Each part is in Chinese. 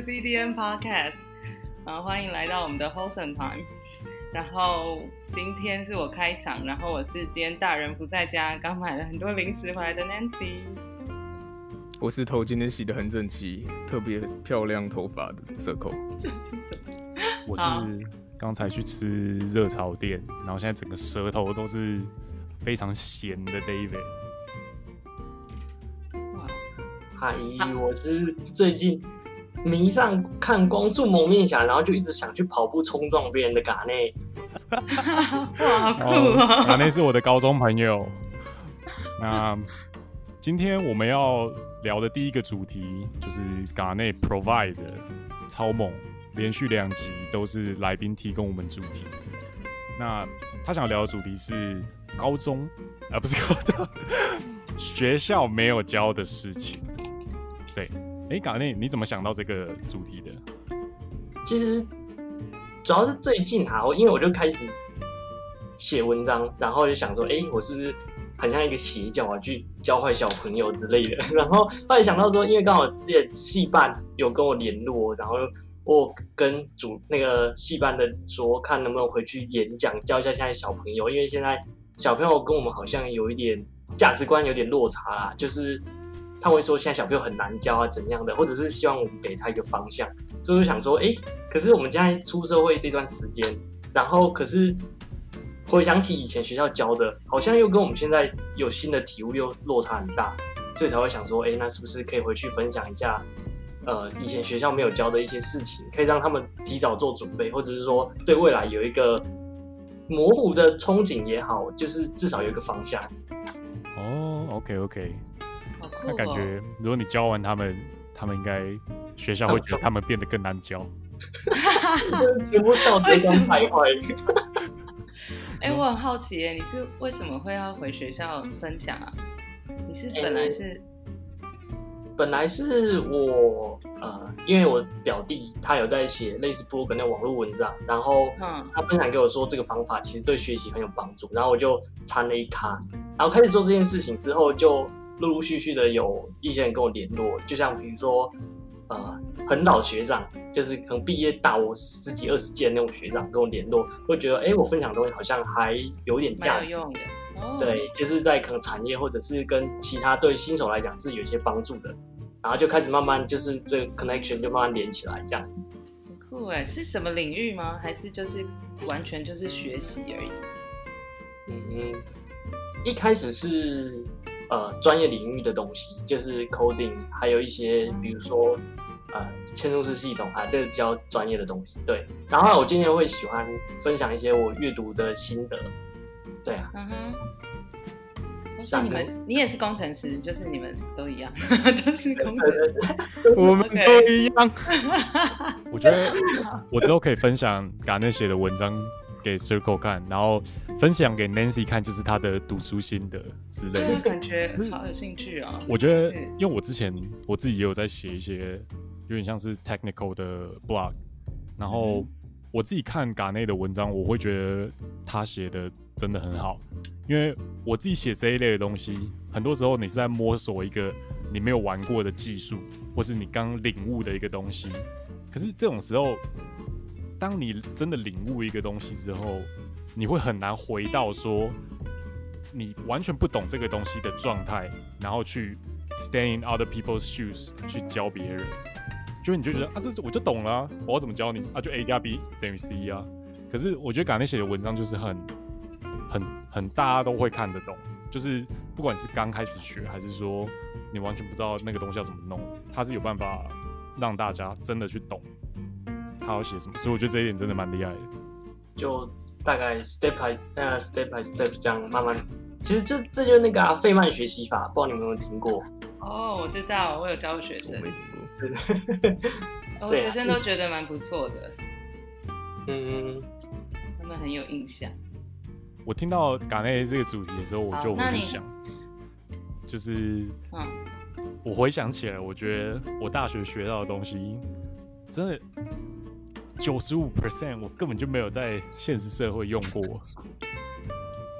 CDN Podcast，然后欢迎来到我们的 Wholesome Time。然后今天是我开场，然后我是今天大人不在家，刚买了很多零食回来的 Nancy。我是头今天洗的很整齐，特别漂亮头发的 Circle。我是刚才去吃热炒店，然后现在整个舌头都是非常咸的 David。嗨，我是最近迷上看光速蒙面侠，然后就一直想去跑步冲撞别人的嘎内。哇，好酷啊！嘎内是我的高中朋友。那今天我们要聊的第一个主题就是嘎内 Provide 的超猛，连续两集都是来宾提供我们主题。那他想聊的主题是高中，啊不是高中，学校没有教的事情。对，哎，嘎内，你怎么想到这个主题的？其实主要是最近啊，因为我就开始写文章，然后就想说，哎，我是不是很像一个邪教啊，去教坏小朋友之类的？然后后来想到说，因为刚好之前戏办有跟我联络，然后我跟主那个戏班的说，看能不能回去演讲，教一下现在小朋友，因为现在小朋友跟我们好像有一点价值观有点落差啦，就是。他会说现在小朋友很难教啊，怎样的，或者是希望我们给他一个方向，所以就想说，哎，可是我们现在出社会这段时间，然后可是回想起以前学校教的，好像又跟我们现在有新的体悟又落差很大，所以才会想说，哎，那是不是可以回去分享一下，呃，以前学校没有教的一些事情，可以让他们提早做准备，或者是说对未来有一个模糊的憧憬也好，就是至少有一个方向。哦，OK，OK 那感觉，如果你教完他们，他们应该学校会觉得他们变得更难教。全部道德观徘徊。哎，我很好奇，你是为什么会要回学校分享啊？你是本来是？欸、本来是我呃，因为我表弟他有在写类似部落格的网络文章，然后他分享给我说这个方法其实对学习很有帮助，然后我就参了一咖，然后开始做这件事情之后就。陆陆续续的有一些人跟我联络，就像比如说，呃，很老学长，就是可能毕业大我十几二十届的那种学长跟我联络，会觉得，哎，我分享的东西好像还有点价值，用的，哦，对，就是在可能产业或者是跟其他对新手来讲是有一些帮助的，然后就开始慢慢就是这个 connection 就慢慢连起来，这样。很酷哎，是什么领域吗？还是就是完全就是学习而已？嗯嗯，一开始是。呃，专业领域的东西就是 coding，还有一些比如说呃，嵌入式系统啊，这个比较专业的东西。对，然后我今天会喜欢分享一些我阅读的心得。对啊。嗯哼。我说你们，你也是工程师，就是你们都一样，都是工程师。我们都一样。我觉得我之后可以分享嘎内写的文章。给 Circle 看，然后分享给 Nancy 看，就是他的读书心得之类的。感觉好有兴趣啊！我觉得，因为我之前我自己也有在写一些有点像是 technical 的 blog，然后我自己看嘎内的文章，我会觉得他写的真的很好。因为我自己写这一类的东西，很多时候你是在摸索一个你没有玩过的技术，或是你刚领悟的一个东西。可是这种时候，当你真的领悟一个东西之后，你会很难回到说你完全不懂这个东西的状态，然后去 stay in other people's shoes 去教别人，就你就觉得啊，这我就懂了，我要怎么教你啊？就 A 加 B 等于 C 啊。可是我觉得嘎内写的文章就是很很很大家都会看得懂，就是不管是刚开始学，还是说你完全不知道那个东西要怎么弄，他是有办法让大家真的去懂。他要写什么？所以我觉得这一点真的蛮厉害的。就大概 step by 呃 step by step 这样慢慢，其实这这就是那个啊费曼学习法，不知道你们有没有听过？哦，我知道，我有教过学生。我没听过。我 学生都觉得蛮不错的。嗯，他们很有印象。我听到嘎内这个主题的时候，我就会去想，就是，嗯，我回想起来，我觉得我大学学到的东西。真的九十五 percent，我根本就没有在现实社会用过。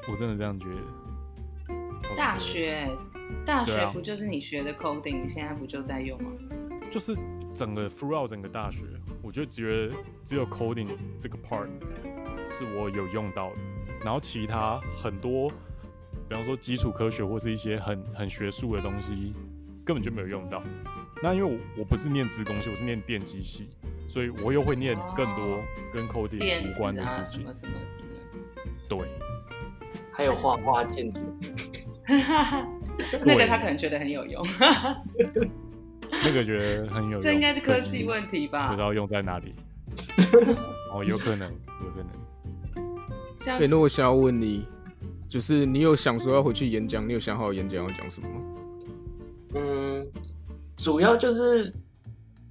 我真的这样觉得。大学，大学不就是你学的 coding？你现在不就在用吗？就是整个 throughout 整个大学，我就觉得只有 coding 这个 part 是我有用到的，然后其他很多，比方说基础科学或是一些很很学术的东西，根本就没有用到。那因为我我不是念资工系，我是念电机系，所以我又会念更多跟 coding 无关的事情。什么什么对，还有画画建筑。那个他可能觉得很有用。那个觉得很有用。这应该是科系问题吧？不知道用在哪里。哦，有可能，有可能。那我想要问你，就是你有想说要回去演讲？你有想好演讲要讲什么吗？嗯。主要就是，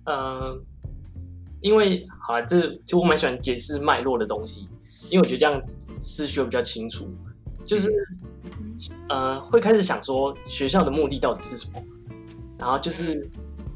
呃，因为好啊，这其实我蛮喜欢解释脉络的东西，因为我觉得这样思绪会比较清楚。就是，呃，会开始想说学校的目的到底是什么，然后就是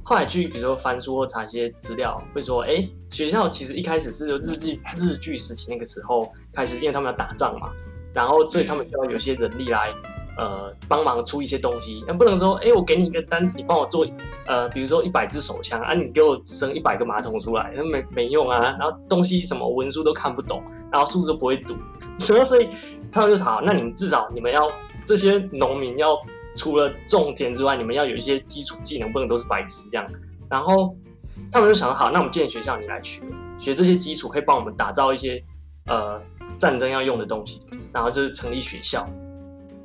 后来去比如说翻书或查一些资料，会说，哎、欸，学校其实一开始是日据日据时期那个时候开始，因为他们要打仗嘛，然后所以他们需要有些人力来。呃，帮忙出一些东西，那不能说，哎、欸，我给你一个单子，你帮我做，呃，比如说一百支手枪啊，你给我生一百个马桶出来，那没没用啊。然后东西什么文书都看不懂，然后书都不会读，所 以所以他们就好，那你们至少你们要这些农民要除了种田之外，你们要有一些基础技能，不能都是白痴这样。然后他们就想好，那我们建学校，你来学学这些基础，可以帮我们打造一些呃战争要用的东西，然后就是成立学校。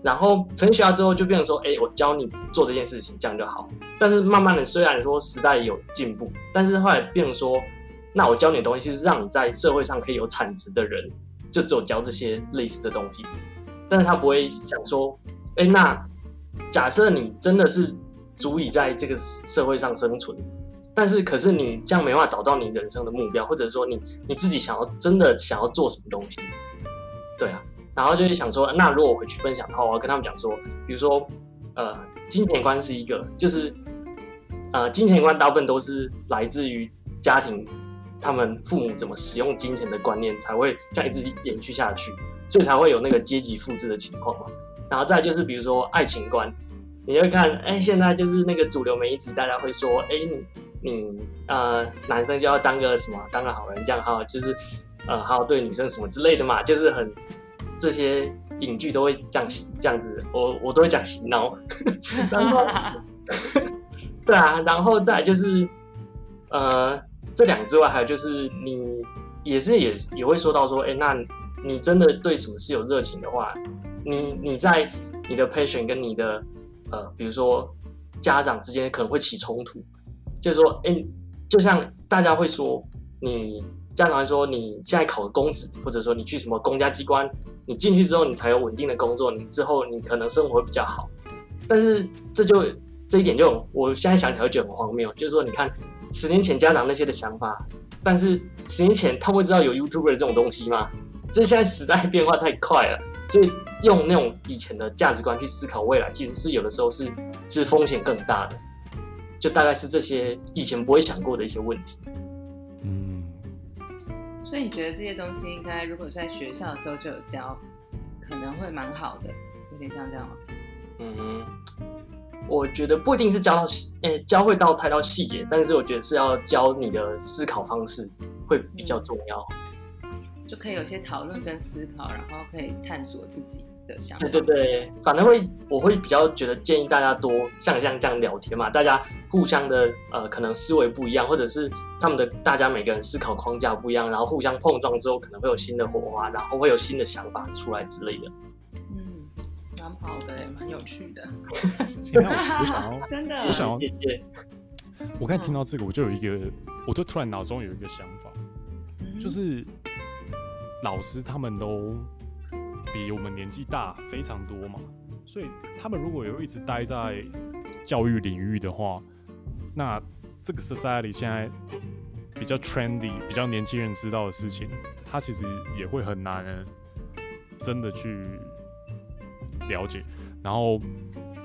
然后成学校之后，就变成说，哎，我教你做这件事情，这样就好。但是慢慢的，虽然说时代有进步，但是后来变成说，那我教你的东西是让你在社会上可以有产值的人，就只有教这些类似的东西。但是他不会想说，哎，那假设你真的是足以在这个社会上生存，但是可是你这样没办法找到你人生的目标，或者说你你自己想要真的想要做什么东西，对啊。然后就是想说，那如果我回去分享的话，我要跟他们讲说，比如说，呃，金钱观是一个，就是，呃，金钱观大部分都是来自于家庭，他们父母怎么使用金钱的观念，才会这样一直延续下去，所以才会有那个阶级复制的情况嘛。然后再就是比如说爱情观，你会看，哎，现在就是那个主流媒体，大家会说，哎，你你呃，男生就要当个什么，当个好人，这样好，就是呃，好好对女生什么之类的嘛，就是很。这些影剧都会这样这样子，我我都会讲洗脑，然后 对啊，然后再就是呃这两个之外，还有就是你也是也也会说到说，哎，那你真的对什么事有热情的话，你你在你的 passion 跟你的呃比如说家长之间可能会起冲突，就是说，哎，就像大家会说你。家长会说，你现在考个公职，或者说你去什么公家机关，你进去之后，你才有稳定的工作，你之后你可能生活会比较好。但是这就这一点就，我现在想起来就很荒谬。就是说，你看十年前家长那些的想法，但是十年前他会知道有 YouTuber 这种东西吗？就是现在时代变化太快了，所以用那种以前的价值观去思考未来，其实是有的时候是是风险更大的。就大概是这些以前不会想过的一些问题。所以你觉得这些东西应该如果在学校的时候就有教，可能会蛮好的，有点像这样吗？嗯，我觉得不一定是教到细，诶、欸，教会到太到细节，但是我觉得是要教你的思考方式会比较重要，就可以有些讨论跟思考，然后可以探索自己。对对对，反正会我会比较觉得建议大家多像像这样聊天嘛，大家互相的呃可能思维不一样，或者是他们的大家每个人思考框架不一样，然后互相碰撞之后可能会有新的火花，然后会有新的想法出来之类的。嗯，蛮好的，蛮有趣的。我想要 真的，我想要谢谢。我刚才听到这个，我就有一个，我就突然脑中有一个想法，嗯、就是老师他们都。比我们年纪大非常多嘛，所以他们如果有一直待在教育领域的话，那这个 society 现在比较 trendy、比较年轻人知道的事情，他其实也会很难真的去了解。然后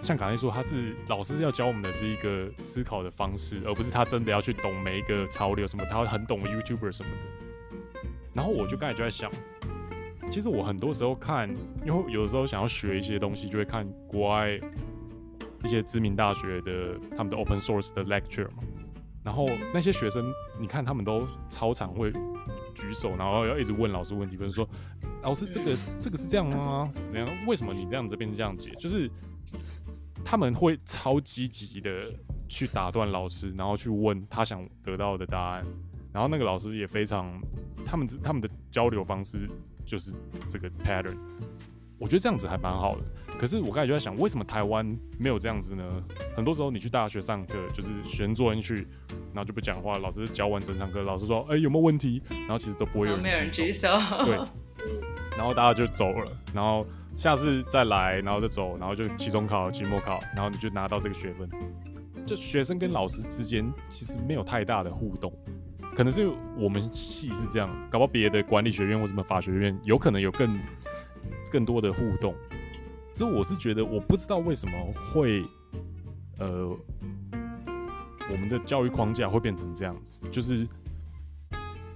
像刚才说，他是老师要教我们的是一个思考的方式，而不是他真的要去懂每一个潮流什么，他会很懂 YouTuber 什么的。然后我就刚才就在想。其实我很多时候看，因为有的时候想要学一些东西，就会看国外一些知名大学的他们的 open source 的 lecture 嘛。然后那些学生，你看他们都超常会举手，然后要一直问老师问题，比如说老师这个 这个是这样吗？是这样？为什么你这样这边这样解？就是他们会超积极的去打断老师，然后去问他想得到的答案，然后那个老师也非常，他们他们的交流方式就是这个 pattern。我觉得这样子还蛮好的，可是我刚才就在想，为什么台湾没有这样子呢？很多时候你去大学上课，就是学生坐进去，然后就不讲话，老师教完整场课，老师说：“哎、欸，有没有问题？”然后其实都不会有人，没有人举手。对，然后大家就走了，然后下次再来，然后再走，然后就期中考、期末考，然后你就拿到这个学分。就学生跟老师之间其实没有太大的互动，可能是我们系是这样，搞不好别的管理学院或什么法学院有可能有更。更多的互动，所以我是觉得，我不知道为什么会，呃，我们的教育框架会变成这样子，就是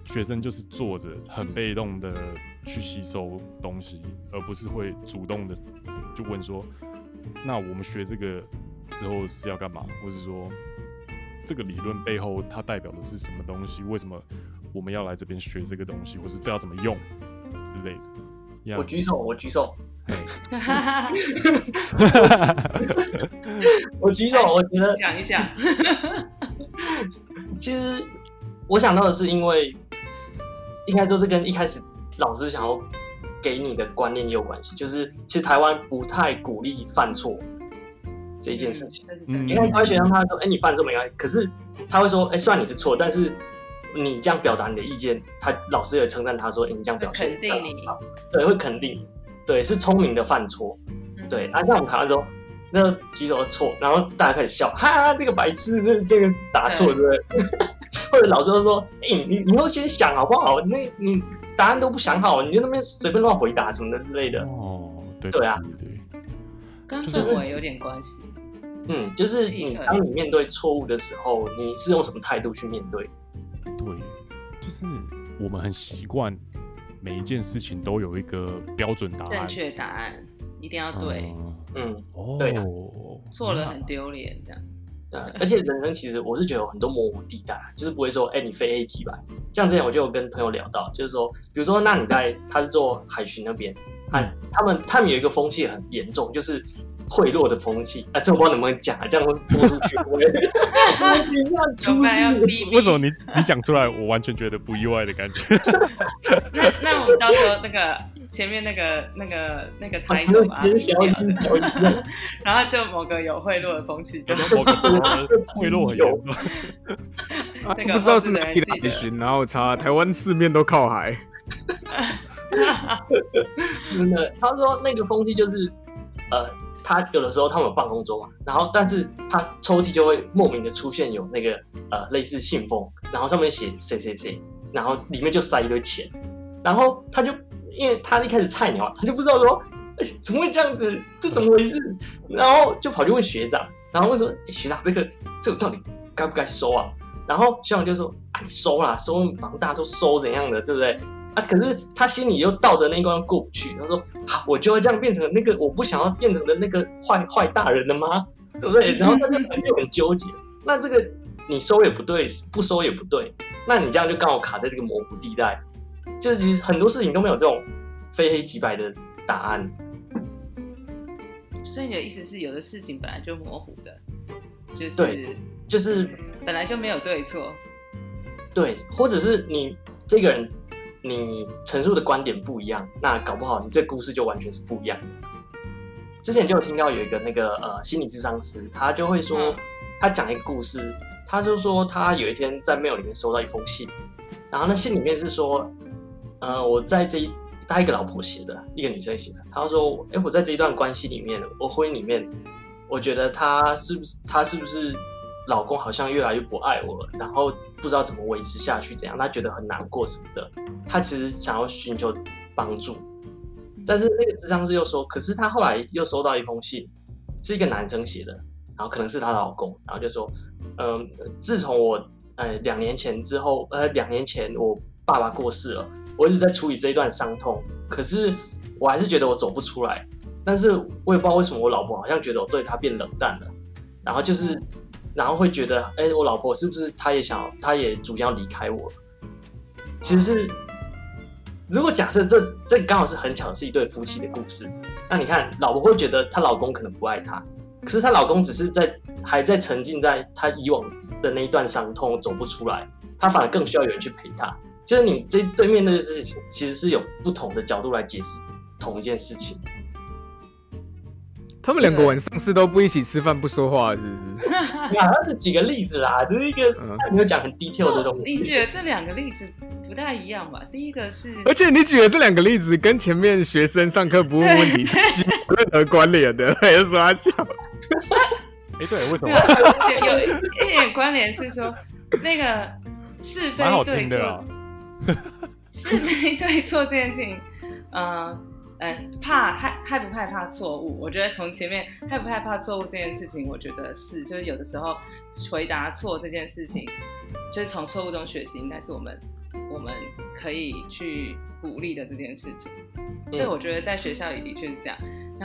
学生就是坐着很被动的去吸收东西，而不是会主动的就问说，那我们学这个之后是要干嘛，或是说这个理论背后它代表的是什么东西？为什么我们要来这边学这个东西，或是这要怎么用之类的。Yeah. 我举手，我举手。我举手，我觉得讲一讲。其实我想到的是，因为应该说是跟一开始老师想要给你的观念也有关系。就是其实台湾不太鼓励犯错这一件事情。嗯，你看乖学生，他说：“哎、欸，你犯错没关系。”可是他会说：“哎、欸，算你是错。”但是。你这样表达你的意见，他老师也称赞他说：“欸、你这样表现肯定你，对，会肯定，对，是聪明的犯错，对。啊，这样我们考完之后，那个举手错，然后大家开始笑，哈，这个白痴，这这个答错，对不对？或者老师都说：哎、欸，你你都先想好不好？那你答案都不想好，你就那边随便乱回答什么的之类的。哦，对对啊，对，跟氛围有点关系。嗯，就是你当你面对错误的时候，你是用什么态度去面对？对，就是我们很习惯每一件事情都有一个标准答案，正确答案一定要对。嗯，对，错了很丢脸这样。对，而且人生其实我是觉得有很多模糊地带，就是不会说，哎，你非 A 级吧。像之前我就有跟朋友聊到，就是说，比如说，那你在他是做海巡那边，他他们他们有一个风气很严重，就是。贿赂的风气啊，这我不知道能不能讲啊，这样会播出去。你这样出事，为什么你你讲出来，我完全觉得不意外的感觉？那那我们到时候那个前面那个那个那个台词吧，然后就某个有贿赂的风气，就是某个 贿赂很有。那个不知道是哪里的海巡，然后查台湾四面都靠海。真的，他说那个风气就是呃。他有的时候他们有办公桌嘛，然后但是他抽屉就会莫名的出现有那个呃类似信封，然后上面写谁谁谁，然后里面就塞一堆钱，然后他就因为他一开始菜鸟，他就不知道说，哎，怎么会这样子，这怎么回事？然后就跑去问学长，然后问说，哎，学长这个这个到底该不该收啊？然后学长就说，啊你收啦，收房大都收怎样的，对不对？啊！可是他心里又倒着那一关过不去。他说：“好，我就要这样变成那个我不想要变成的那个坏坏大人了吗？对不对？” 然后他就很就很纠结。那这个你收也不对，不收也不对。那你这样就刚好卡在这个模糊地带。就是其实很多事情都没有这种非黑即白的答案。所以你的意思是，有的事情本来就模糊的，就是对，就是本来就没有对错。对，或者是你这个人。你陈述的观点不一样，那搞不好你这故事就完全是不一样的。之前就有听到有一个那个呃心理智商师，他就会说，他讲一个故事，他就说他有一天在 mail 里面收到一封信，然后那信里面是说，呃，我在这一他一个老婆写的，一个女生写的，他说，哎，我在这一段关系里面，我婚姻里面，我觉得他是不是他是不是老公好像越来越不爱我了，然后不知道怎么维持下去，怎样，他觉得很难过什么的。他其实想要寻求帮助，但是那个智商师又说，可是他后来又收到一封信，是一个男生写的，然后可能是她老公，然后就说，嗯、自从我呃两年前之后，呃两年前我爸爸过世了，我一直在处理这一段伤痛，可是我还是觉得我走不出来，但是我也不知道为什么我老婆好像觉得我对她变冷淡了，然后就是然后会觉得，哎、欸，我老婆是不是她也想，她也逐渐要离开我？其实是，如果假设这这刚好是很巧，是一对夫妻的故事，那你看，老婆会觉得她老公可能不爱她，可是她老公只是在还在沉浸在她以往的那一段伤痛走不出来，她反而更需要有人去陪他。就是你这对面那个事情，其实是有不同的角度来解释同一件事情。他们两个晚上是都不一起吃饭不说话，是不是？啊，他是举个例子啦，这是一个他没有讲很 detail 的东西。你觉得这两个例子不太一样吧？第一个是，而且你举的这两个例子跟前面学生上课不问问题 没有任何关联的，还是说他笑？哎、欸，对，为什么？有有一点关联是说那个是非对错，是非对错这件事情，嗯、呃。嗯，怕害害不害怕错误？我觉得从前面害不害怕错误这件事情，我觉得是，就是有的时候回答错这件事情，就是从错误中学习，应该是我们我们可以去鼓励的这件事情。所以我觉得在学校里的确是这样。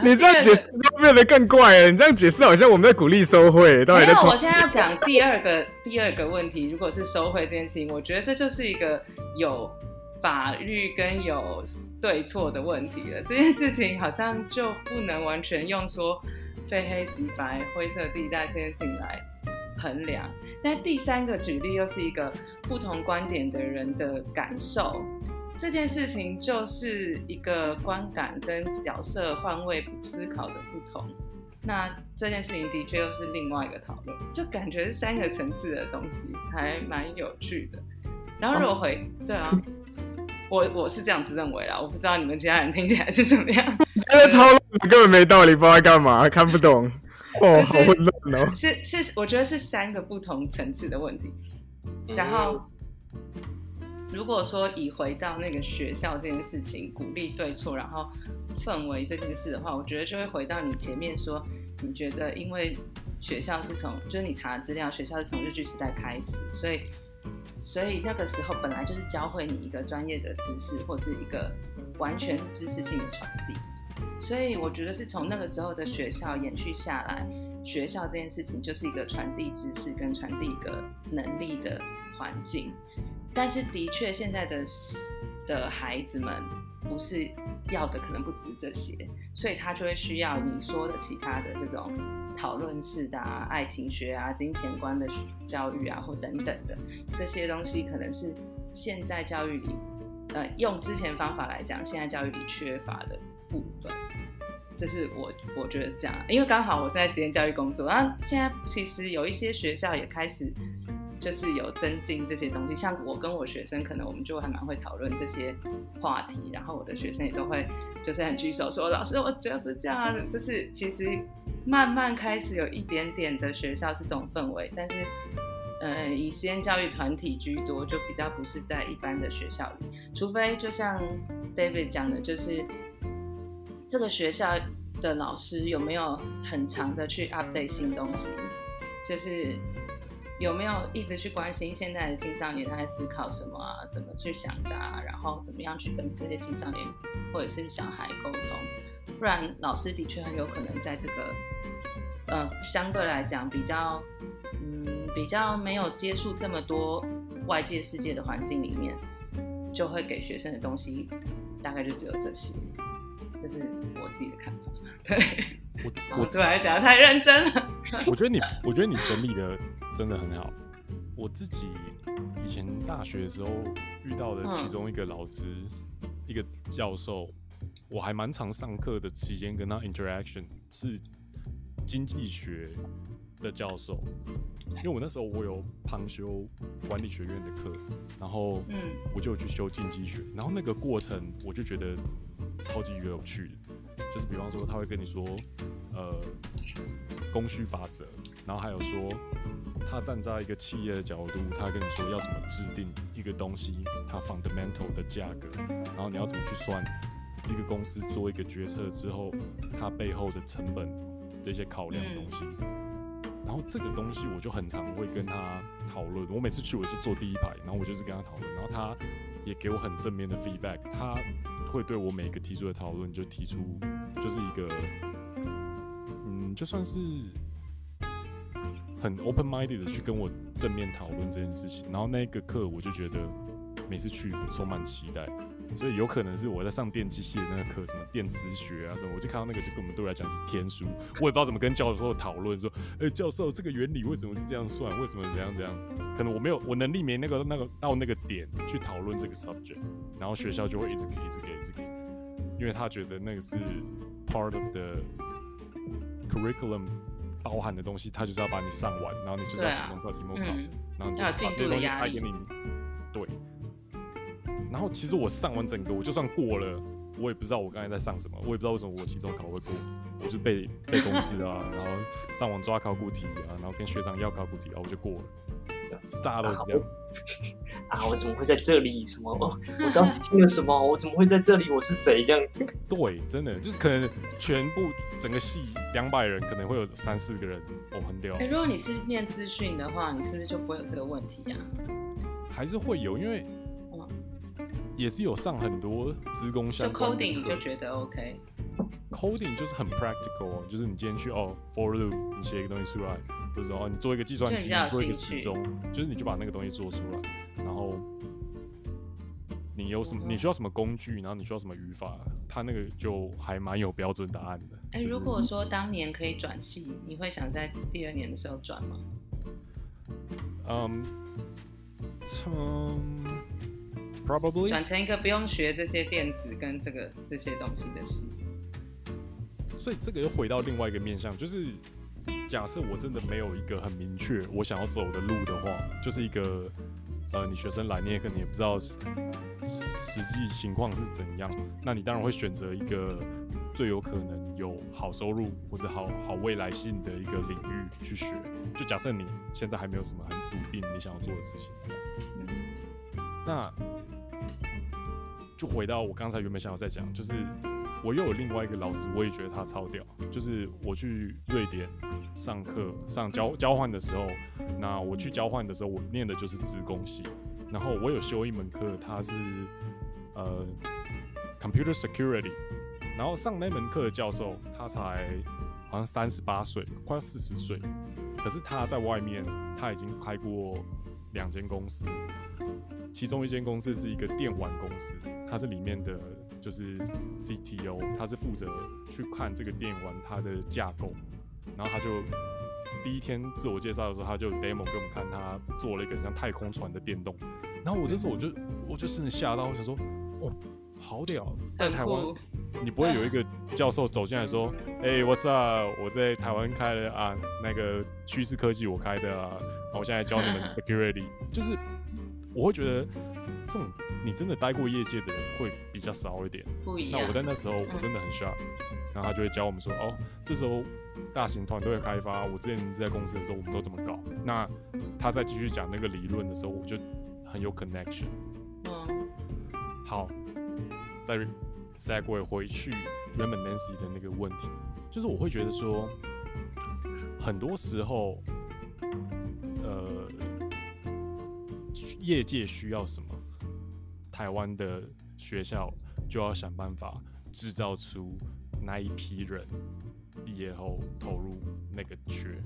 你这样解释就变得更怪了。你这样解释好像我们在鼓励收贿，到底在？我现在要讲第二个第二个问题，如果是收贿这件事情，我觉得这就是一个有。法律跟有对错的问题了，这件事情好像就不能完全用说非黑即白、灰色地带这件事情来衡量。但第三个举例又是一个不同观点的人的感受，这件事情就是一个观感跟角色换位思考的不同。那这件事情的确又是另外一个讨论，就感觉是三个层次的东西，还蛮有趣的。然后如果回，对啊。我我是这样子认为啦，我不知道你们其他人听起来是怎么样。真的超乱，根本没道理，不知道干嘛，看不懂。哦，好混乱哦。是是，我觉得是三个不同层次的问题。然后，如果说以回到那个学校这件事情，鼓励对错，然后氛围这件事的话，我觉得就会回到你前面说，你觉得因为学校是从，就是你查资料，学校是从日据时代开始，所以。所以那个时候本来就是教会你一个专业的知识，或是一个完全是知识性的传递。所以我觉得是从那个时候的学校延续下来，学校这件事情就是一个传递知识跟传递一个能力的环境。但是的确，现在的的孩子们不是要的，可能不只是这些，所以他就会需要你说的其他的这种。讨论式的啊，爱情学啊，金钱观的教育啊，或等等的这些东西，可能是现在教育里，呃，用之前方法来讲，现在教育里缺乏的部分。这是我我觉得是这样，因为刚好我是在实验教育工作，然后现在其实有一些学校也开始。就是有增进这些东西，像我跟我学生，可能我们就还蛮会讨论这些话题，然后我的学生也都会就是很举手说，老师，我觉得不是这样，就是其实慢慢开始有一点点的学校是这种氛围，但是，呃，以实验教育团体居多，就比较不是在一般的学校里，除非就像 David 讲的，就是这个学校的老师有没有很长的去 update 新东西，就是。有没有一直去关心现在的青少年他在思考什么啊？怎么去想的啊？然后怎么样去跟这些青少年或者是小孩沟通？不然老师的确很有可能在这个，呃，相对来讲比较，嗯，比较没有接触这么多外界世界的环境里面，就会给学生的东西大概就只有这些。这是我自己的看法。对。我我对来讲太认真了。我觉得你，我觉得你整理的真的很好。我自己以前大学的时候遇到的其中一个老师，嗯、一个教授，我还蛮常上课的期间跟他 interaction 是经济学的教授，因为我那时候我有旁修管理学院的课，然后嗯，我就去修经济学，然后那个过程我就觉得超级有趣的。就是比方说，他会跟你说，呃，供需法则，然后还有说，他站在一个企业的角度，他跟你说要怎么制定一个东西，它 fundamental 的价格，然后你要怎么去算一个公司做一个决策之后，它背后的成本这些考量的东西。然后这个东西我就很常会跟他讨论，我每次去我就坐第一排，然后我就是跟他讨论，然后他也给我很正面的 feedback，他。会对我每个提出的讨论就提出，就是一个，嗯，就算是很 open minded 的去跟我正面讨论这件事情。然后那个课我就觉得每次去充满期待。所以有可能是我在上电机系的那个课，什么电磁学啊什么，我就看到那个就跟我们对我来讲是天书，我也不知道怎么跟教授讨论说，哎、欸，教授这个原理为什么是这样算，为什么怎样怎样？可能我没有，我能力没那个那个到那个点去讨论这个 subject，然后学校就会一直给，一直给，一直给，因为他觉得那个是 part of the curriculum 包含的东西，他就是要把你上完，然后你就是要期中考、期末考，嗯、然后就把这些东西塞给你，对。然后其实我上完整个，我就算过了，我也不知道我刚才在上什么，我也不知道为什么我期中考会过，我就被被公式啊，然后上网抓考古题啊，然后跟学长要考古题，啊我就过了。大家都是这样 啊，我怎么会在这里？什么？哦，我 刚听了什么？我怎么会在这里？我是谁？这样？对，真的就是可能全部整个系两百人，可能会有三四个人哦，很屌。哎，如果你是念资讯的话，你是不是就不会有这个问题啊？还是会有，因为。也是有上很多职工相关的，就 coding 你就觉得 OK。coding 就是很 practical，就是你今天去哦 for loop，你写一个东西出来，或者说哦你做一个计算机，你做一个时钟，就是你就把那个东西做出来，然后你有什么，你需要什么工具，然后你需要什么语法，它那个就还蛮有标准答案的。哎、就是欸，如果说当年可以转系，你会想在第二年的时候转吗？嗯，从。Probably 转成一个不用学这些电子跟这个这些东西的系，所以这个又回到另外一个面向，就是假设我真的没有一个很明确我想要走的路的话，就是一个呃，你学生来你也可能也不知道实际情况是怎样，那你当然会选择一个最有可能有好收入或者好好未来性的一个领域去学。就假设你现在还没有什么很笃定你想要做的事情，那。就回到我刚才原本想要再讲，就是我又有另外一个老师，我也觉得他超屌。就是我去瑞典上课上交交换的时候，那我去交换的时候，我念的就是资工系。然后我有修一门课，他是呃 computer security。然后上那门课的教授，他才好像三十八岁，快要四十岁。可是他在外面，他已经开过两间公司。其中一间公司是一个电玩公司，它是里面的就是 CTO，他是负责去看这个电玩它的架构，然后他就第一天自我介绍的时候，他就 demo 给我们看，他做了一个像太空船的电动，然后我这时候我就我就真的吓到，我想说哦，好屌，在台湾你不会有一个教授走进来说，哎，What's up？我在台湾开了啊，那个趋势科技我开的啊，我现在教你们 security，就是。我会觉得这种你真的待过业界的人会比较少一点。不一样。那我在那时候我真的很 shock，然后他就会教我们说，哦，这时候大型团队的开发，我之前在公司的时候我们都怎么搞。那他再继续讲那个理论的时候，我就很有 connection。嗯。好，再 segue 回去原本 Nancy 的那个问题，就是我会觉得说，很多时候。呃业界需要什么，台湾的学校就要想办法制造出那一批人，毕业后投入那个缺。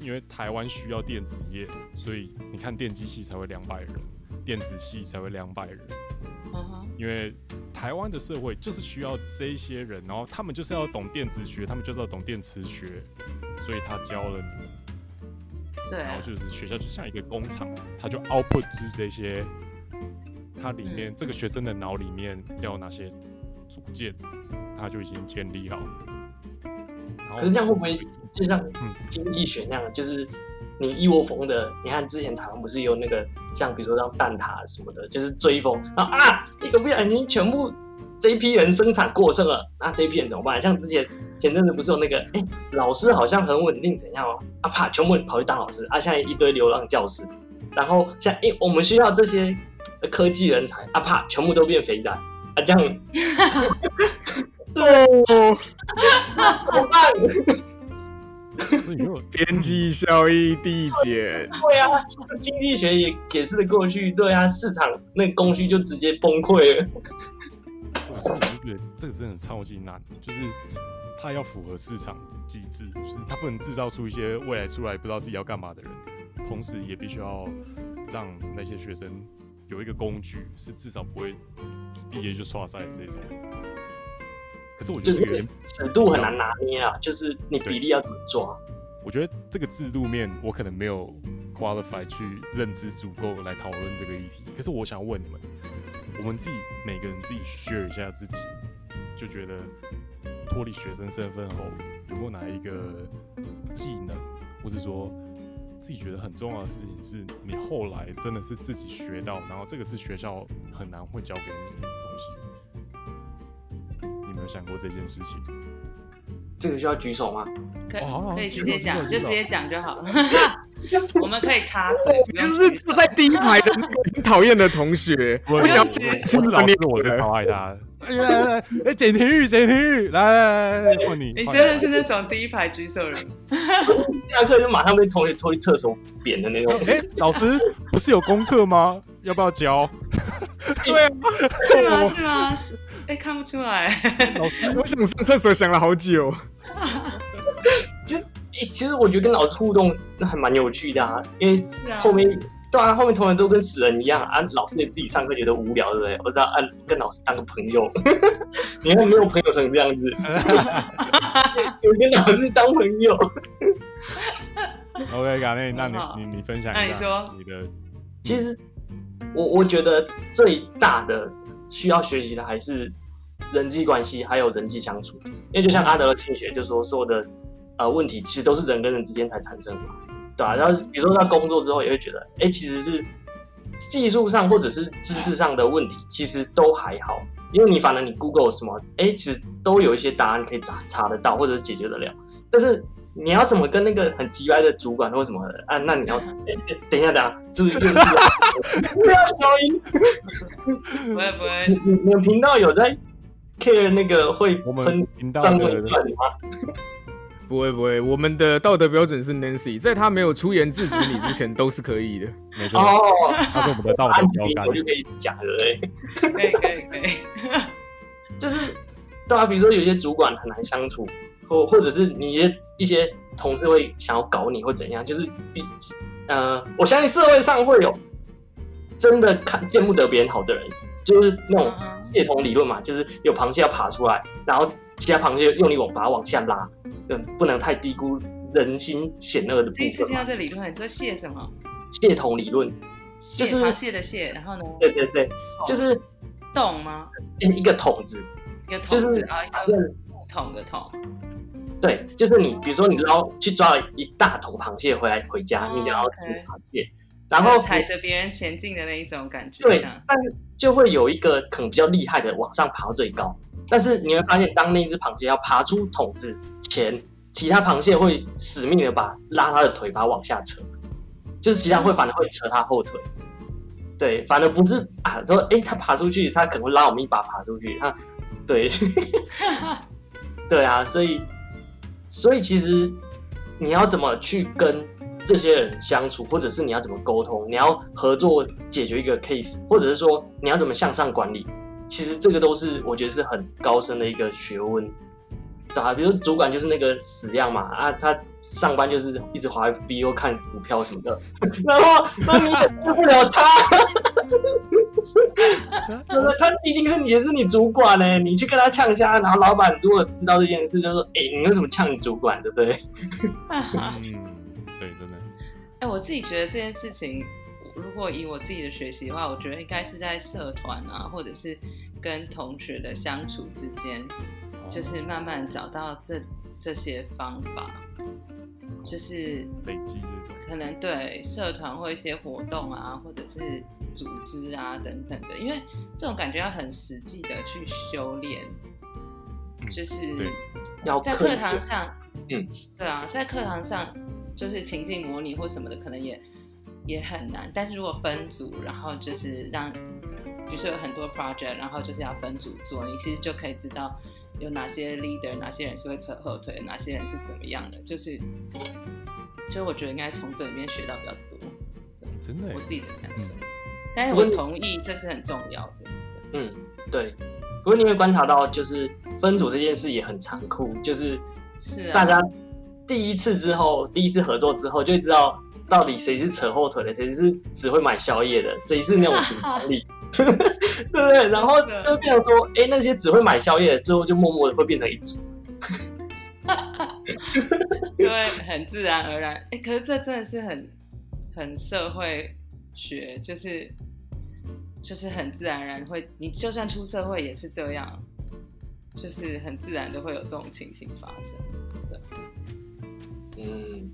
因为台湾需要电子业，所以你看电机系才会两百人，电子系才会两百人。因为台湾的社会就是需要这些人，然后他们就是要懂电子学，他们就是要懂电磁学，所以他教了你。对，然后就是学校就像一个工厂，他就 output 就是这些，它里面、嗯、这个学生的脑里面要有哪些组件，他就已经建立好。可是这样会不会就像经济学那样，嗯、就是你一窝蜂的？你看之前台湾不是有那个像比如说像蛋挞什么的，就是追风，然后啊一个不小心全部。这一批人生产过剩了，那这一批人怎么办？像之前前阵子不是有那个，哎，老师好像很稳定，怎样哦？啊，啪，全部跑去当老师啊！现在一堆流浪教师，然后像哎，我们需要这些科技人才啊，啪，全部都变肥宅啊，这样，对，怎么办？边际效益递减，对啊，经济学也解释的过去，对啊，市场那个供需就直接崩溃了。我就觉得这个真的超级难，就是它要符合市场，机制，就是它不能制造出一些未来出来不知道自己要干嘛的人，同时也必须要让那些学生有一个工具，是至少不会毕业就刷赛这种。可是我觉得这个尺度很难拿捏啊，就是你比例要怎么抓？我觉得这个制度面我可能没有 qualify 去认知足够来讨论这个议题。可是我想问你们，我们自己每个人自己 share 一下自己，就觉得脱离学生身份后，有没有哪一个技能，或是说自己觉得很重要的事情，是你后来真的是自己学到，然后这个是学校很难会教给你的东西。有想过这件事情？这个需要举手吗？可以，可以直接讲，就直接讲就好了。我们可以插嘴。就是坐在第一排的那个很讨厌的同学，我想直接老师，我在超爱他。来来来，哎，简廷玉，简廷玉，来来来，换你。你真的是那种第一排举手人。下课就马上被同学拖去厕所扁的那种。哎，老师不是有功课吗？要不要教？对啊，是吗？是吗？哎，看不出来。老师，我想上厕所想了好久。其实，其实我觉得跟老师互动那还蛮有趣的啊，因为后面，啊对啊，后面同学都跟死人一样啊，老师也自己上课觉得无聊，对不对？我知道，啊跟老师当个朋友，你看没有朋友成这样子，有跟老师当朋友。OK，嘎内，那你你你分享一下，你说你的，其实我我觉得最大的。需要学习的还是人际关系，还有人际相处。因为就像阿德勒心理学就说，所有的呃问题其实都是人跟人之间才产生的，对吧、啊？然后比如说他工作之后也会觉得，哎、其实是技术上或者是知识上的问题，其实都还好，因为你反正你 Google 什么，哎、其实都有一些答案可以查查得到，或者解决得了。但是你要怎么跟那个很急歪的主管或什么的啊？那你要等一下，等一下，是不是又是？不要消音。不会不会，你你们频道有在 care 那个会喷脏东西吗？不会不会，我们的道德标准是 Nancy，在他没有出言制止你之前都是可以的。没错哦，他是我们的道德标杆，我就可以讲了 嘞。可以可以可以，就是对啊，比如说有些主管很难相处，或或者是你一些同事会想要搞你或怎样，就是比呃，我相信社会上会有。真的看见不得别人好的人，就是那种蟹桶理论嘛，就是有螃蟹要爬出来，然后其他螃蟹用力往把它往下拉，对，不能太低估人心险恶的部分。第一次听到这理论，你说蟹什么？蟹桶理论，就是螃蟹的蟹，然后呢？对对对，就是桶吗？一个桶子，一个桶子啊，一个木桶的桶。对，就是你，比如说你捞去抓了一大桶螃蟹回来回家，你想要煮螃蟹。然后踩着别人前进的那一种感觉，对，但是就会有一个可能比较厉害的往上爬到最高，但是你会发现，当那只螃蟹要爬出桶子前，其他螃蟹会死命的把拉它的腿把它往下扯，就是其他会反而会扯它后腿，对，反而不是啊，说哎，它爬出去，它可能会拉我们一把爬出去，它，对，对啊，所以，所以其实你要怎么去跟这些人相处，或者是你要怎么沟通，你要合作解决一个 case，或者是说你要怎么向上管理，其实这个都是我觉得是很高深的一个学问。对啊，比如主管就是那个死样嘛，啊，他上班就是一直滑 B 又看股票什么的，然后那你也治不了他，他毕竟是你也是你主管呢，你去跟他呛下，然后老板如果知道这件事，就说，哎，你为什么呛你主管，对不对？对，真的。哎，我自己觉得这件事情，如果以我自己的学习的话，我觉得应该是在社团啊，或者是跟同学的相处之间，哦、就是慢慢找到这这些方法，就是累积这种。可能对社团或一些活动啊，或者是组织啊等等的，因为这种感觉要很实际的去修炼，就是在课堂上。嗯，对啊，在课堂上就是情境模拟或什么的，可能也也很难。但是如果分组，然后就是让，比如说有很多 project，然后就是要分组做，你其实就可以知道有哪些 leader，哪些人是会扯后腿，哪些人是怎么样的。就是，就我觉得应该从这里面学到比较多。真的，我自己的感受。嗯、但是我同意这是很重要的。嗯，对。不过你会观察到，就是分组这件事也很残酷，就是。是啊，大家第一次之后，第一次合作之后，就会知道到底谁是扯后腿的，谁是只会买宵夜的，谁是那种领导力，对不对？然后就变成说，哎、欸，那些只会买宵夜的，最后就默默的会变成一组，就会很自然而然。哎、欸，可是这真的是很很社会学，就是就是很自然而然会，你就算出社会也是这样。就是很自然的会有这种情形发生，对。嗯，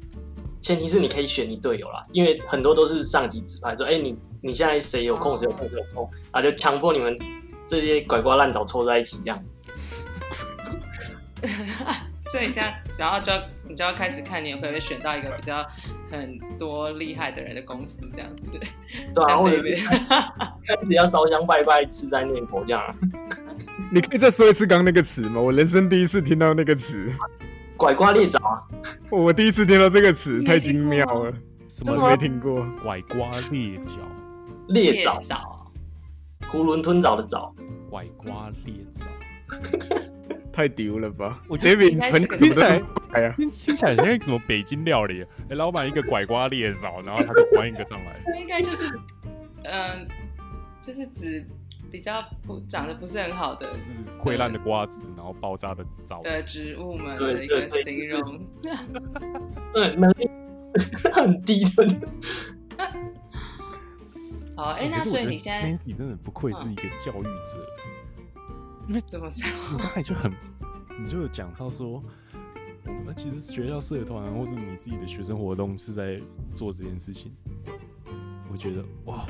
前提是你可以选你队友啦，因为很多都是上级指派说，哎、欸，你你现在谁有空，谁有空，谁有空啊，就强迫你们这些拐瓜烂枣凑在一起这样。所以现在，然后就要你就要开始看你会不会选到一个比较很多厉害的人的公司这样子，对。对啊，或者 开始要烧香拜拜，吃斋念佛这样。你可以再说一次刚刚那个词吗？我人生第一次听到那个词，拐瓜裂枣啊！我第一次听到这个词，太精妙了，什么都没听过。拐瓜裂枣，裂枣，囫囵吞枣的枣，拐瓜裂枣，太丢了吧！我觉得你很听起来，哎呀，听起来像什么北京料理？哎，老板一个拐瓜裂枣，然后他就端一个上来。应该就是，嗯，就是指。比较不长得不是很好的，是溃烂的瓜子，然后爆炸的枣的植物们的一个形容，对，能力 很低的。好，哎、欸，那所以你现在你真的不愧是一个教育者，嗯、因为怎么讲？你刚才就很，你就有讲到说，我们其实学校社团或是你自己的学生活动是在做这件事情，我觉得哇。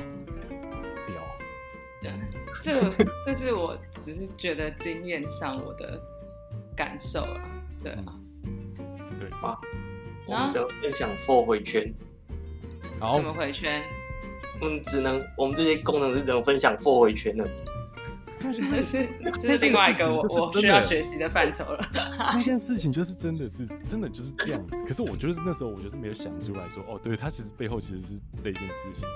对，这个这是我只是觉得经验上我的感受了，对啊，对啊，我们只要分享 for 回圈，好，怎么回圈？我们只能我们这些功能是只能分享 for 回圈的，这是这是另外一个我我需要学习的范畴了。那件事情就是真的是真的就是这样子，可是我就是那时候我就是没有想出来说，哦，对，他其实背后其实是这一件事情。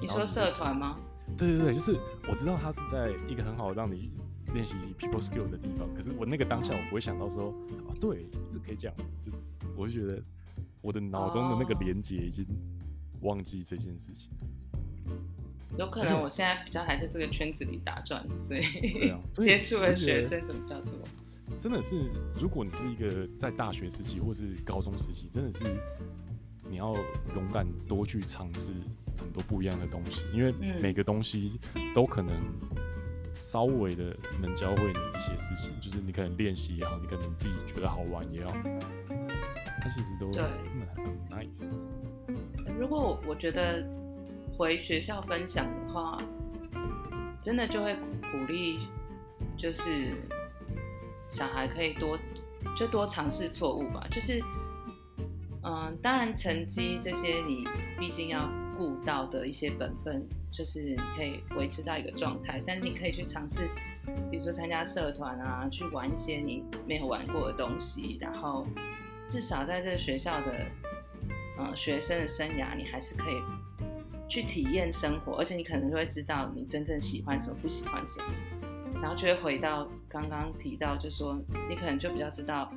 你说社团吗？对对对，就是我知道他是在一个很好让你练习 people skill 的地方，可是我那个当下我不会想到说，哦，对，这可以这样，就是我就觉得我的脑中的那个连接已经忘记这件事情。有可能我现在比较还在这个圈子里打转，所以、啊、所以接触的学生怎么叫做？真的是，如果你是一个在大学时期或是高中时期，真的是你要勇敢多去尝试。很多不一样的东西，因为每个东西都可能稍微的能教会你一些事情，就是你可能练习也好，你可能自己觉得好玩也好，它其实都真的很 nice。如果我觉得回学校分享的话，真的就会鼓励，就是小孩可以多就多尝试错误吧。就是嗯，当然成绩这些你毕竟要。顾到的一些本分，就是你可以维持到一个状态，但是你可以去尝试，比如说参加社团啊，去玩一些你没有玩过的东西，然后至少在这个学校的，呃，学生的生涯，你还是可以去体验生活，而且你可能会知道你真正喜欢什么，不喜欢什么，然后就会回到刚刚提到，就说你可能就比较知道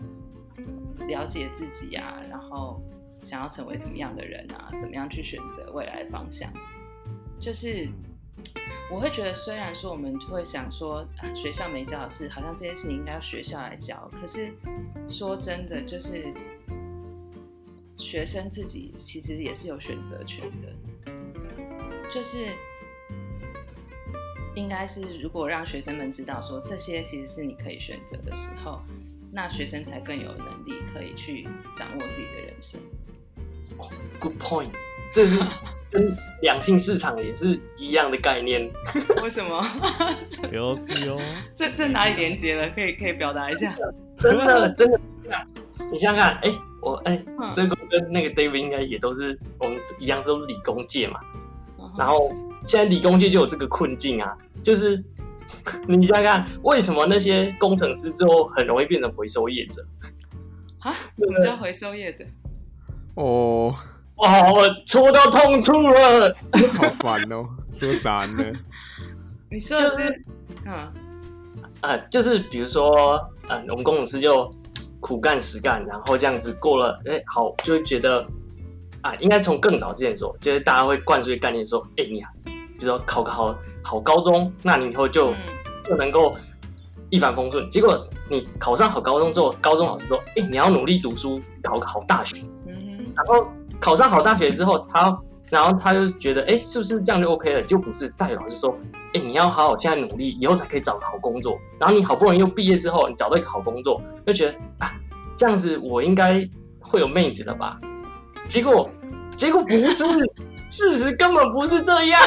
了解自己啊，然后。想要成为怎么样的人啊？怎么样去选择未来的方向？就是我会觉得，虽然说我们会想说啊，学校没教的事，好像这些事情应该要学校来教。可是说真的，就是学生自己其实也是有选择权的。就是应该是，如果让学生们知道说这些其实是你可以选择的时候，那学生才更有能力可以去掌握自己的人生。Good point，这是跟两性市场也是一样的概念。为什么？有自由。这这哪里连接了？可以可以表达一下。真的真的，你想想看，哎、欸，我哎，这、欸、个跟那个 David 应该也都是我们一样，是理工界嘛。然后现在理工界就有这个困境啊，就是 你想想看，为什么那些工程师最后很容易变成回收业者？啊？什么叫回收业者？哦，哇，我戳到痛处了，好烦哦！说啥呢？你说的是，就是、嗯，啊，就是比如说，嗯，我们工程师就苦干实干，然后这样子过了，哎，好，就会觉得啊，应该从更早之前说，就是大家会灌输一个概念说，哎，你啊，比如说考个好好高中，那你以后就、嗯、就能够一帆风顺。结果你考上好高中之后，高中老师说，哎，你要努力读书，考个好大学。然后考上好大学之后，他。然后他就觉得，哎，是不是这样就 OK 了？就不是。大学老师说，哎，你要好好现在努力，以后才可以找个好工作。然后你好不容易又毕业之后，你找到一个好工作，就觉得啊，这样子我应该会有妹子了吧？结果，结果不是，事实根本不是这样。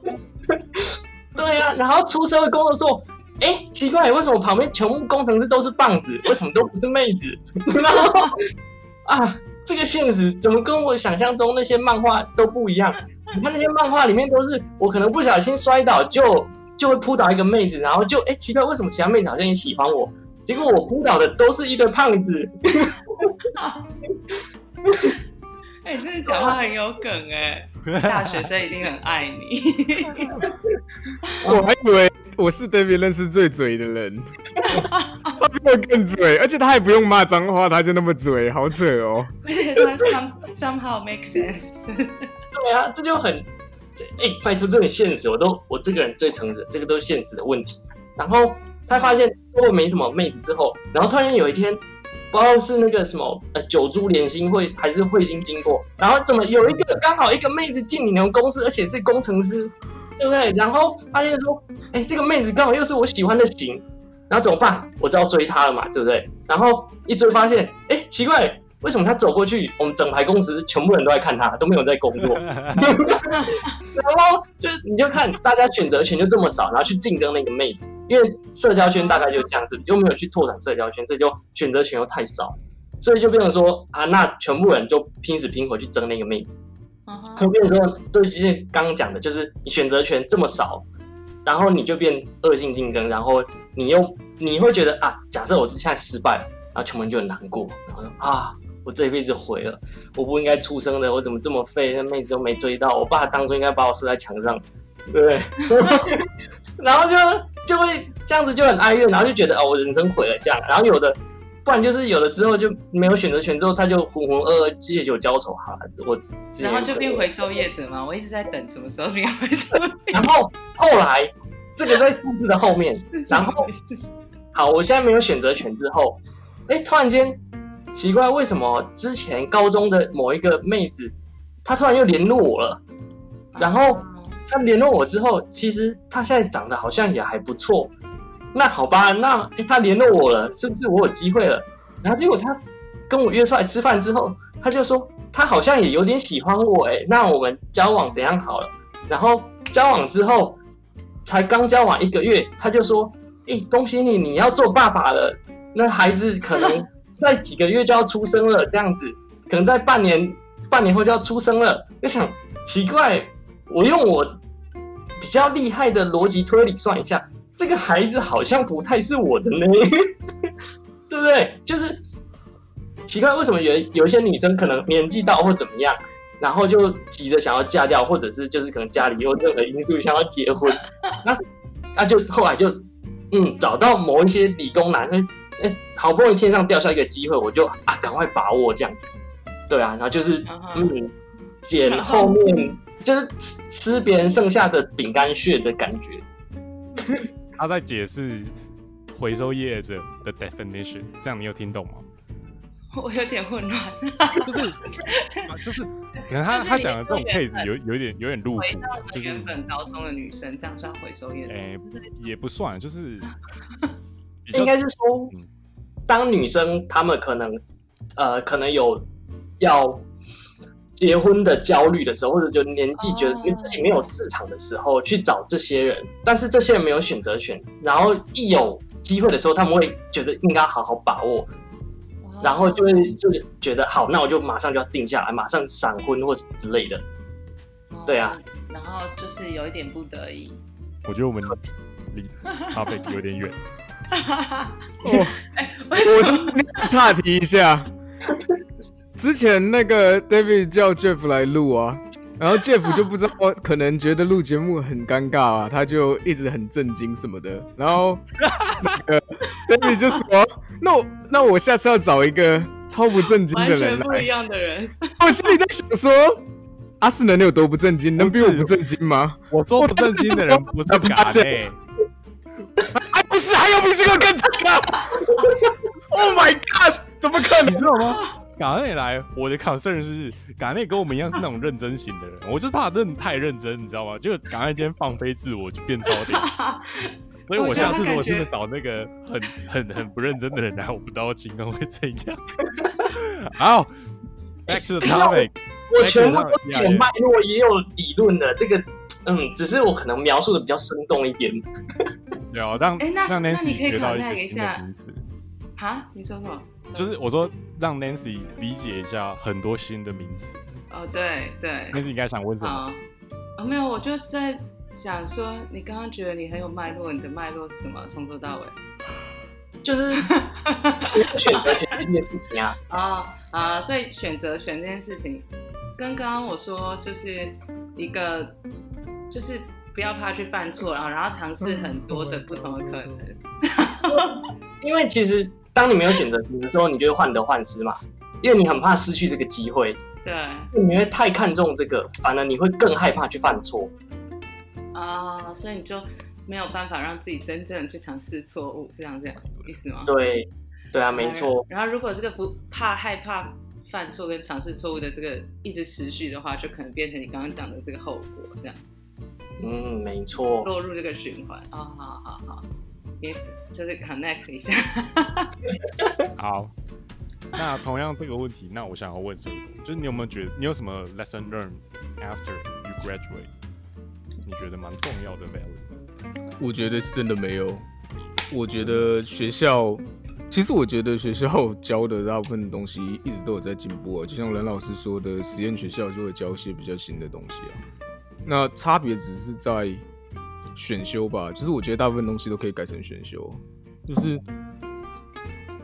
对啊，然后出社会工作说，哎，奇怪，为什么旁边全部工程师都是棒子？为什么都不是妹子？然后 啊。这个现实怎么跟我想象中那些漫画都不一样？你看那些漫画里面都是我可能不小心摔倒就就会扑倒一个妹子，然后就哎奇怪为什么其他妹子好像也喜欢我？结果我扑倒的都是一堆胖子。哎、欸，真的讲话很有梗哎，大学生一定很爱你。我还以为我是 David 认识最嘴的人。他比我更嘴，而且他还不用骂脏话，他就那么嘴，好扯哦。而 且他 some somehow make sense。对啊，这就很，哎、欸，拜托，这很现实，我都我这个人最诚实，这个都是现实的问题。然后他发现周围没什么妹子之后，然后突然有一天，不知道是那个什么呃九珠连星会还是彗星经过，然后怎么有一个刚好一个妹子进你们公司，而且是工程师，对不对？然后发现说，哎、这个妹子刚好又是我喜欢的型。然后怎么办？我就要追她了嘛，对不对？然后一追发现，哎，奇怪，为什么他走过去，我们整排公司全部人都在看他，都没有在工作。然后就你就看大家选择权就这么少，然后去竞争那个妹子，因为社交圈大概就这样子，就没有去拓展社交圈，所以就选择权又太少，所以就变成说啊，那全部人就拼死拼活去争那个妹子。就变成说，对，就是刚刚讲的，就是你选择权这么少。然后你就变恶性竞争，然后你又你会觉得啊，假设我是现在失败了，然后全部人就很难过，然后说啊，我这一辈子毁了，我不应该出生的，我怎么这么废，那妹子都没追到，我爸当初应该把我射在墙上，对不对？然后就就会这样子就很哀怨，然后就觉得哦，我人生毁了这样，然后有的。不然就是有了之后就没有选择权，之后他就浑浑噩噩借酒浇愁哈。我然后就变回收业者嘛，我一直在等什么时候变回收。然后后来这个在故事的后面，然后好，我现在没有选择权之后，哎，突然间奇怪，为什么之前高中的某一个妹子，她突然又联络我了？然后她联络我之后，其实她现在长得好像也还不错。那好吧，那诶他联络我了，是不是我有机会了？然后结果她跟我约出来吃饭之后，她就说她好像也有点喜欢我诶，那我们交往怎样好了？然后交往之后，才刚交往一个月，她就说：“诶，恭喜你，你要做爸爸了。那孩子可能在几个月就要出生了，这样子，可能在半年半年后就要出生了。”就想奇怪，我用我比较厉害的逻辑推理算一下。这个孩子好像不太是我的呢，对不对？就是奇怪，为什么有有一些女生可能年纪到或怎么样，然后就急着想要嫁掉，或者是就是可能家里有任何因素想要结婚，那那就后来就嗯。找到某一些理工男生，哎，好不容易天上掉下一个机会，我就啊赶快把握这样子，对啊，然后就是嗯捡后面就是吃吃别人剩下的饼干屑的感觉。他在解释回收业者的 definition，这样你有听懂吗？我有点混乱，就是就是，可能他他讲的这种 case 有有一点有点露骨，就是原本高中的女生这样算回收业者？哎，也不算，就是 应该是说，当女生她们可能呃可能有要。结婚的焦虑的时候，或者就年纪觉得自己没有市场的时候，去找这些人，但是这些人没有选择权，然后一有机会的时候，他们会觉得应该好好把握，然后就会就觉得好，那我就马上就要定下来，马上闪婚或者之类的，对啊，然后就是有一点不得已。我觉得我们离 topic 有点远。我我岔题一下。之前那个 David 叫 Jeff 来录啊，然后 Jeff 就不知道，可能觉得录节目很尴尬啊，他就一直很震惊什么的。然后那个 David 就说：“那我那我下次要找一个超不正经的人来。”不一样的人。我心里在想说，阿四能有多不正经？能比我不正经吗？我说不正经的人不是嘎内。啊，不是，还有比这个更正的？Oh my god！怎么可能？你知道吗？嘎内来，我的 concern 是港内跟我们一样是那种认真型的人，我就怕认太认真，你知道吗？就港内今天放飞自我，就变超点。所以我下次如果真的找那个很很很不认真的人来，我不知道情况会怎样。好，back to the topic。我全部都有脉络，也有理论的。这个，嗯，只是我可能描述的比较生动一点。对啊，让让 Nancy 学到一个新的名词。啊？你说什么？就是我说让 Nancy 理解一下很多新的名词。哦，对对。Nancy 应该想问什么？啊、哦，没有，我就在想说，你刚刚觉得你很有脉络，你的脉络是什么？从头到尾，就是选择权这件事情啊。啊 啊、哦呃，所以选择权这件事情，跟刚刚我说就是一个，就是不要怕去犯错，然后然后尝试很多的不同的可能。因为其实。当你没有选择题的时候，你就会患得患失嘛，因为你很怕失去这个机会。对，所以你会太看重这个，反而你会更害怕去犯错。啊，所以你就没有办法让自己真正去尝试错误，这样这样意思吗？对，对啊，没错。然后如果这个不怕害怕犯错跟尝试错误的这个一直持续的话，就可能变成你刚刚讲的这个后果，这样。嗯，没错。落入这个循环啊，好好好。也就是 connect 一下。好，那同样这个问题，那我想要问这个，就是你有没有觉得你有什么 lesson learned after you graduate？你觉得蛮重要的 value？我觉得真的没有。我觉得学校，其实我觉得学校教的大部分的东西一直都有在进步啊。就像蓝老师说的，实验学校就会教一些比较新的东西啊。那差别只是在。选修吧，就是我觉得大部分东西都可以改成选修。就是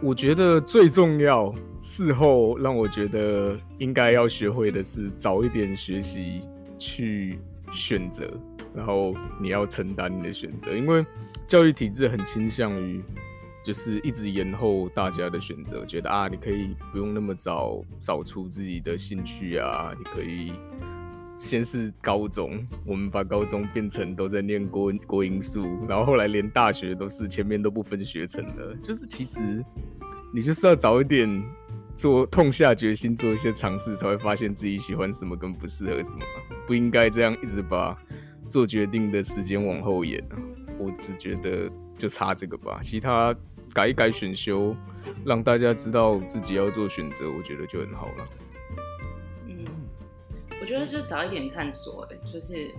我觉得最重要，事后让我觉得应该要学会的是早一点学习去选择，然后你要承担你的选择。因为教育体制很倾向于就是一直延后大家的选择，觉得啊，你可以不用那么早找出自己的兴趣啊，你可以。先是高中，我们把高中变成都在念国国英数，然后后来连大学都是前面都不分学程了。就是其实你就是要早一点做，痛下决心做一些尝试，才会发现自己喜欢什么跟不适合什么。不应该这样一直把做决定的时间往后延！我只觉得就差这个吧，其他改一改选修，让大家知道自己要做选择，我觉得就很好了。我觉得就早一点探索，哎，就是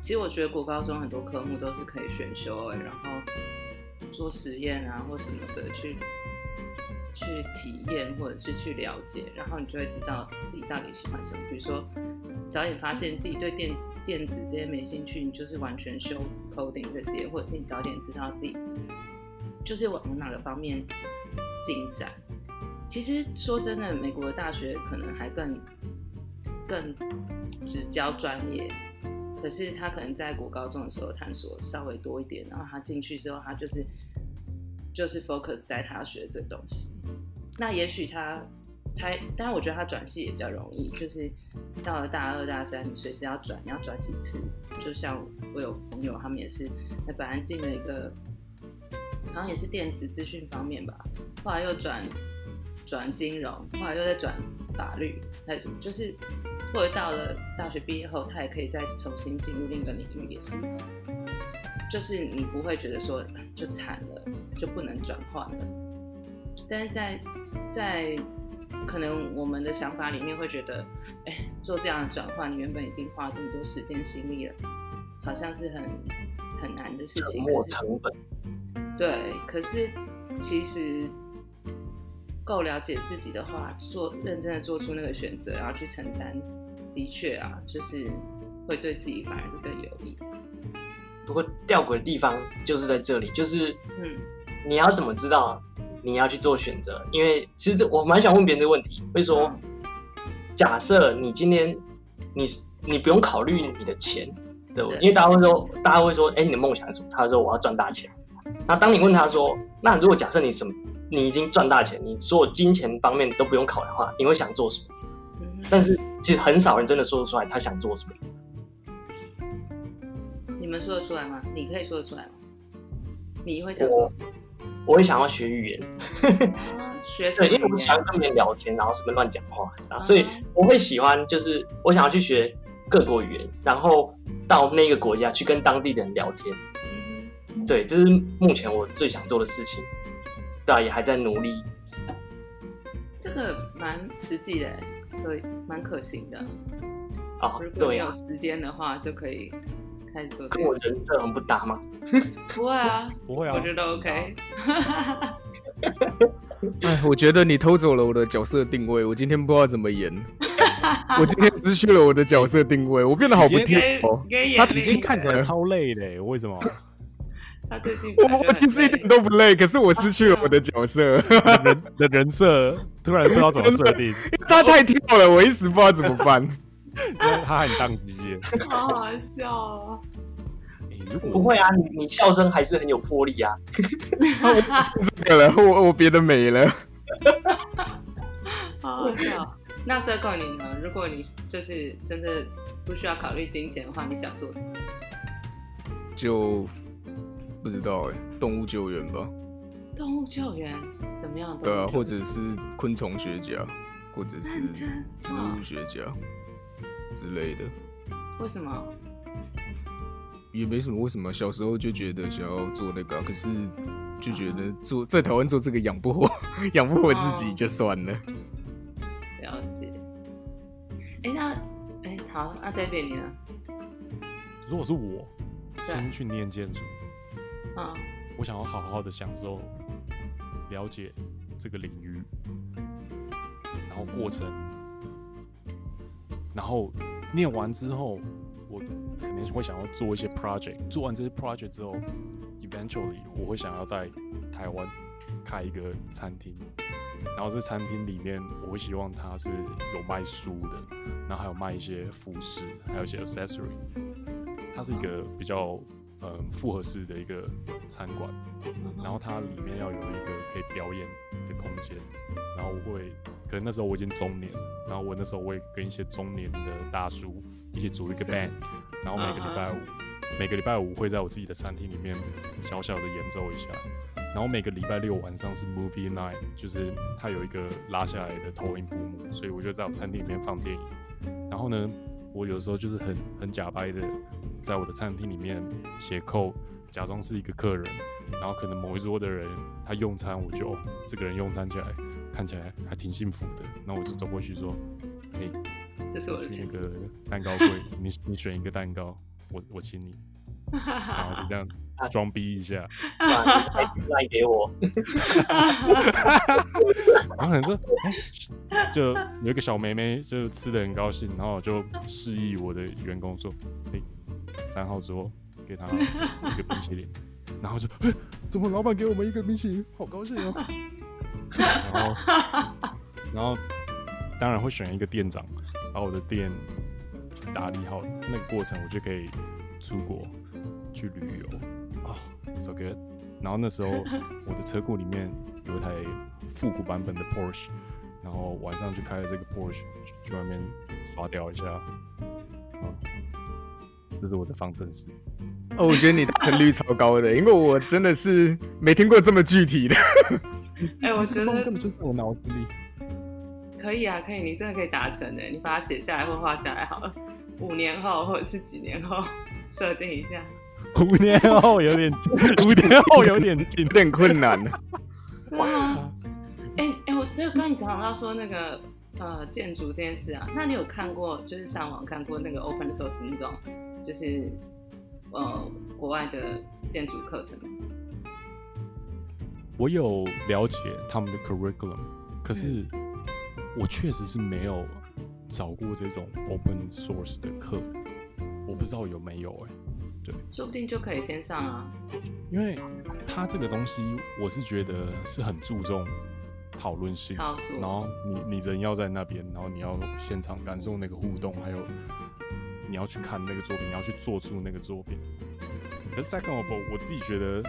其实我觉得国高中很多科目都是可以选修，哎，然后做实验啊或什么的去去体验或者是去了解，然后你就会知道自己到底喜欢什么。比如说早点发现自己对电子电子这些没兴趣，你就是完全修 coding 这些，或者是你早点知道自己就是往哪个方面进展。其实说真的，美国的大学可能还更。更只教专业，可是他可能在国高中的时候探索稍微多一点，然后他进去之后，他就是就是 focus 在他学这东西。那也许他他，但是我觉得他转系也比较容易，就是到了大二大三，你随时要转，你要转几次。就像我有朋友，他们也是，他本来进了一个，好像也是电子资讯方面吧，后来又转转金融，后来又在转法律，还是什么，就是。或者到了大学毕业后，他也可以再重新进入另一个领域，也是，就是你不会觉得说就惨了，就不能转换了。但是在在可能我们的想法里面会觉得，哎、欸，做这样的转换，你原本已经花这么多时间心力了，好像是很很难的事情。沉没成本。对，可是其实。够了解自己的话，做认真的做出那个选择，然后去承担，的确啊，就是会对自己反而是更有益。不过吊诡的地方就是在这里，就是嗯，你要怎么知道你要去做选择？因为其实我蛮想问别人的问题，会说，假设你今天你你不用考虑你的钱，对不对？对因为大家会说，大家会说，哎，你的梦想是什么？他说我要赚大钱。那当你问他说，那如果假设你什么，你已经赚大钱，你所有金钱方面都不用考量的话，你会想做什么？嗯、但是其实很少人真的说得出来他想做什么。你们说得出来吗？你可以说得出来吗？你会想做什么？我会想要学语言，啊、学对，因为我喜欢跟别人聊天，然后什么乱讲话，然后所以我会喜欢，就是我想要去学各国语言，然后到那个国家去跟当地的人聊天。嗯、对，这是目前我最想做的事情，对、啊，也还在努力。这个蛮实际的，对，蛮可行的。啊，如果你有时间的话，就可以开始做。跟我人设很不搭吗？不会啊，不会啊，我觉得 OK。哎，我觉得你偷走了我的角色定位，我今天不知道怎么演。我今天失去了我的角色定位，我变得好不贴哦。他已经看起来超累的，为什么？他最近我我其实一点都不累，可是我失去了我的角色，人的人设突然不知道怎么设定，他太跳了，我一时不知道怎么办。因为他很当机，好好笑哦！不会啊，你你笑声还是很有魄力啊。我不是这个了，我我别的没了。好好笑。那 Circle 你呢？如果你就是真的不需要考虑金钱的话，你想做什么？就不知道哎，动物救援吧。动物救援怎么样？对啊，或者是昆虫学家，或者是植物学家。之类的，为什么？也没什么，为什么？小时候就觉得想要做那个，可是就觉得做在台湾做这个养不活，养不活自己就算了。了解。哎，那哎好，那 David 你呢？如果是我，先去念建筑。啊。我想要好好的享受了解这个领域，然后过程。然后念完之后，我肯定会想要做一些 project。做完这些 project 之后，eventually 我会想要在台湾开一个餐厅。然后这餐厅里面，我会希望它是有卖书的，然后还有卖一些服饰，还有一些 accessory。它是一个比较嗯复合式的一个餐馆。然后它里面要有一个可以表演的空间。然后我会。可能那时候我已经中年，然后我那时候我也跟一些中年的大叔一起组一个 band，然后每个礼拜五，uh huh. 每个礼拜五会在我自己的餐厅里面小小的演奏一下，然后每个礼拜六晚上是 movie night，就是它有一个拉下来的投影布幕，所以我就在我餐厅里面放电影。然后呢，我有时候就是很很假掰的，在我的餐厅里面写 code，假装是一个客人，然后可能某一桌的人他用餐，我就这个人用餐起来。看起来还挺幸福的，那我就走过去说：“嘿，这是我的去那个蛋糕柜，你你选一个蛋糕，我我请你。”然后就这样装逼一下，赖给我。然后可能说：“哎，就有一个小妹妹，就吃的很高兴，然后就示意我的员工说：‘哎，三号桌给他一个冰淇淋。’然后就，怎么老板给我们一个冰淇淋，好高兴哦。”然后，然后当然会选一个店长，把我的店打理好。那个过程，我就可以出国去旅游。哦，so good。然后那时候 我的车库里面有一台复古版本的 Porsche，然后晚上就开了这个 Porsche 去外面刷掉一下。啊，这是我的方程式。哦，我觉得你达成率超高的，因为我真的是没听过这么具体的。哎、欸，我觉得根本就在我脑子里。可以啊，可以，你真的可以达成的。你把它写下来或画下来好了。五年后或者是几年后，设定一下。五年后有点近，五年后有点近，有点困难。哇！哎哎、欸欸，我就刚你讲到说那个呃建筑这件事啊，那你有看过就是上网看过那个 open source 那种就是呃国外的建筑课程吗？我有了解他们的 curriculum，可是我确实是没有找过这种 open source 的课，我不知道有没有哎、欸，对，说不定就可以先上啊。因为他这个东西，我是觉得是很注重讨论性，然后你你人要在那边，然后你要现场感受那个互动，还有你要去看那个作品，你要去做出那个作品。可是 second of all，我自己觉得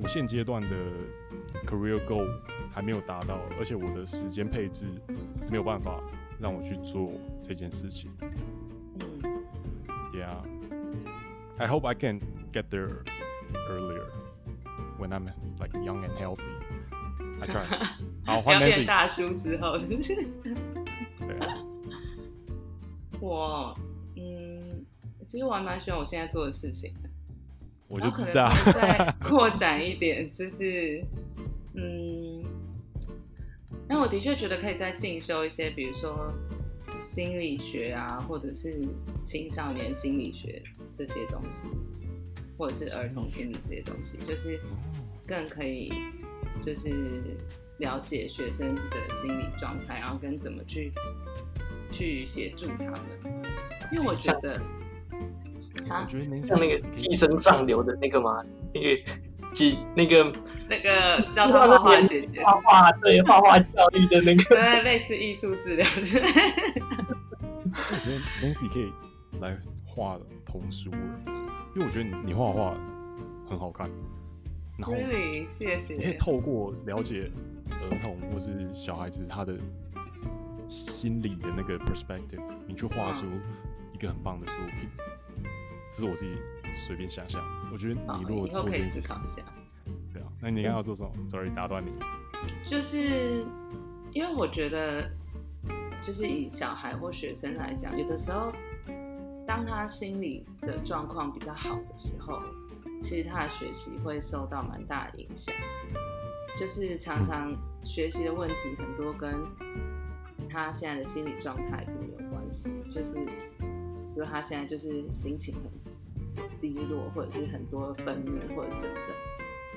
我现阶段的 career goal 还没有达到，而且我的时间配置没有办法让我去做这件事情。嗯，Yeah，I hope I can get there earlier when I'm like young and healthy. I try. 好，换 Nancy 大叔之后是不是？对啊。我嗯，其实我还蛮喜欢我现在做的事情的。我就知道。再 扩展一点，就是嗯，那我的确觉得可以再进修一些，比如说心理学啊，或者是青少年心理学这些东西，或者是儿童心理这些东西，就是更可以就是了解学生的心理状态，然后跟怎么去。去协助他们，因为我觉得，我觉得像那个寄生上流的那个吗？那个寄那个那个叫他画画姐姐画画，对画画教育的那个，对类似艺术治疗之类的。我觉得 Nancy 可以来画童书，因为我觉得你你画画很好看，然后谢谢，你可以透过了解儿童或是小孩子他的。心理的那个 perspective，你去画出一个很棒的作品，嗯、这是我自己随便想想。我觉得你如果做这件事情，对啊，那你刚刚要做什么、嗯、？Sorry，打断你。就是因为我觉得，就是以小孩或学生来讲，有的时候，当他心理的状况比较好的时候，其实他的学习会受到蛮大的影响。就是常常学习的问题很多跟。他现在的心理状态可能有关系，就是，比如他现在就是心情很低落，或者是很多愤怒或者什么的。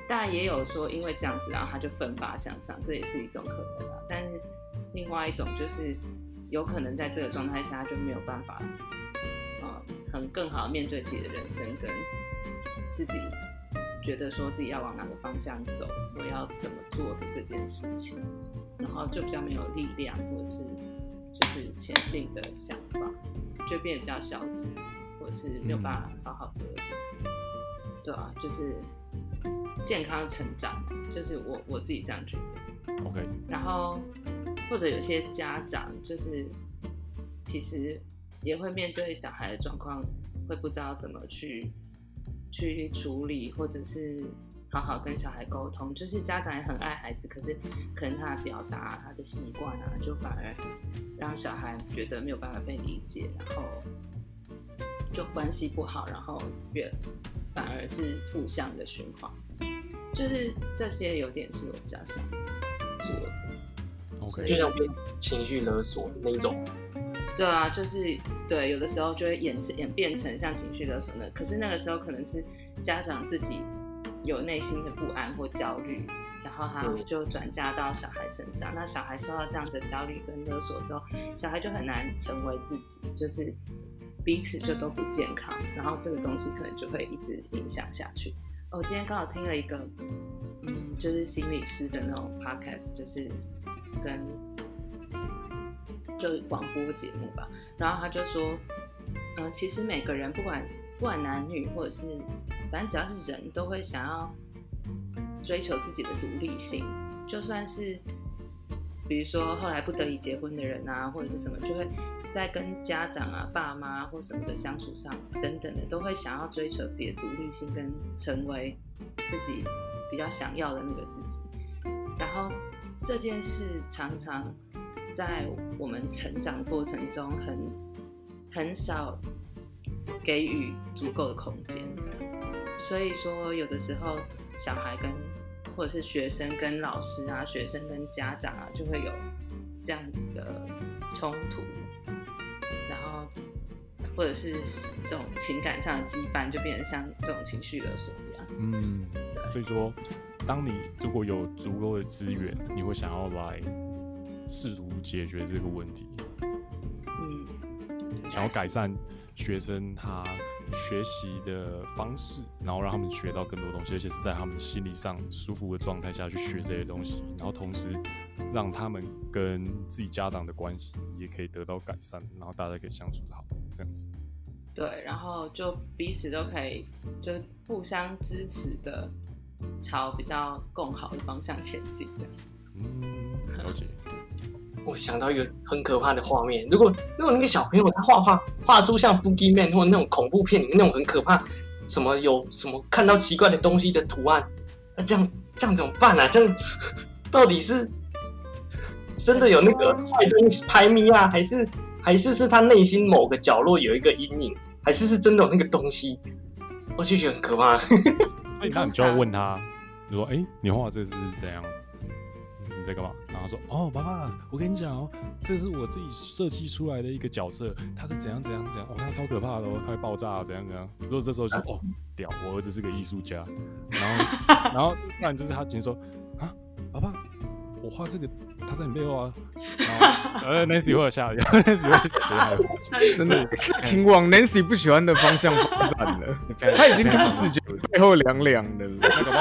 当然也有说因为这样子，然后他就奋发向上，这也是一种可能啊。但是另外一种就是有可能在这个状态下他就没有办法，呃，很更好的面对自己的人生，跟自己觉得说自己要往哪个方向走，我要怎么做的这件事情。然后就比较没有力量，或者是就是前进的想法，就变得比较消极，或者是没有办法好好的，嗯、对啊，就是健康成长，就是我我自己这样觉得。OK。然后或者有些家长就是其实也会面对小孩的状况，会不知道怎么去去处理，或者是。好好跟小孩沟通，就是家长也很爱孩子，可是可能他的表达、他的习惯啊，就反而让小孩觉得没有办法被理解，然后就关系不好，然后越反而是负向的循环。就是这些有点是我比较想做的。OK，就像被情绪勒索那种。对啊，就是对，有的时候就会演演变成像情绪勒索那，可是那个时候可能是家长自己。有内心的不安或焦虑，然后他就转嫁到小孩身上。那小孩受到这样的焦虑跟勒索之后，小孩就很难成为自己，就是彼此就都不健康。然后这个东西可能就会一直影响下去。我今天刚好听了一个，嗯，就是心理师的那种 podcast，就是跟就广播节目吧。然后他就说，嗯，其实每个人不管不管男女或者是。反正只要是人都会想要追求自己的独立性，就算是比如说后来不得已结婚的人啊，或者是什么，就会在跟家长啊、爸妈或什么的相处上等等的，都会想要追求自己的独立性，跟成为自己比较想要的那个自己。然后这件事常常在我们成长过程中很很少给予足够的空间。所以说，有的时候小孩跟或者是学生跟老师啊，学生跟家长啊，就会有这样子的冲突，然后或者是这种情感上的羁绊，就变成像这种情绪勒索一样。嗯，所以说，当你如果有足够的资源，你会想要来试图解决这个问题。嗯，想要改善学生他。学习的方式，然后让他们学到更多东西，而且是在他们心理上舒服的状态下去学这些东西，然后同时让他们跟自己家长的关系也可以得到改善，然后大家可以相处得好，这样子。对，然后就彼此都可以，就互相支持的，朝比较更好的方向前进的。嗯，了解。我想到一个很可怕的画面，如果如果那个小朋友他画画画出像《Boogeyman》或那种恐怖片里面那种很可怕，什么有什么看到奇怪的东西的图案，那这样这样怎么办啊？这样到底是真的有那个坏东西拍咪啊，还是还是是他内心某个角落有一个阴影，还是是真的有那个东西？我就觉得很可怕。所以那你就要问他，你说：“哎、欸，你画这是怎样？”在干嘛？然后说哦，爸爸，我跟你讲哦，这是我自己设计出来的一个角色，他是怎样怎样怎样，哦，他超可怕的哦，他会爆炸啊，怎样怎样。如果这时候就说 哦，屌，我儿子是个艺术家，然后 然后不然就是他直接说啊，爸爸，我画这个他在你背后啊，然后呃，Nancy 会吓一跳，Nancy 会真的事情往 Nancy 不喜欢的方向发展了，他已经开始觉得背后凉凉的了，那个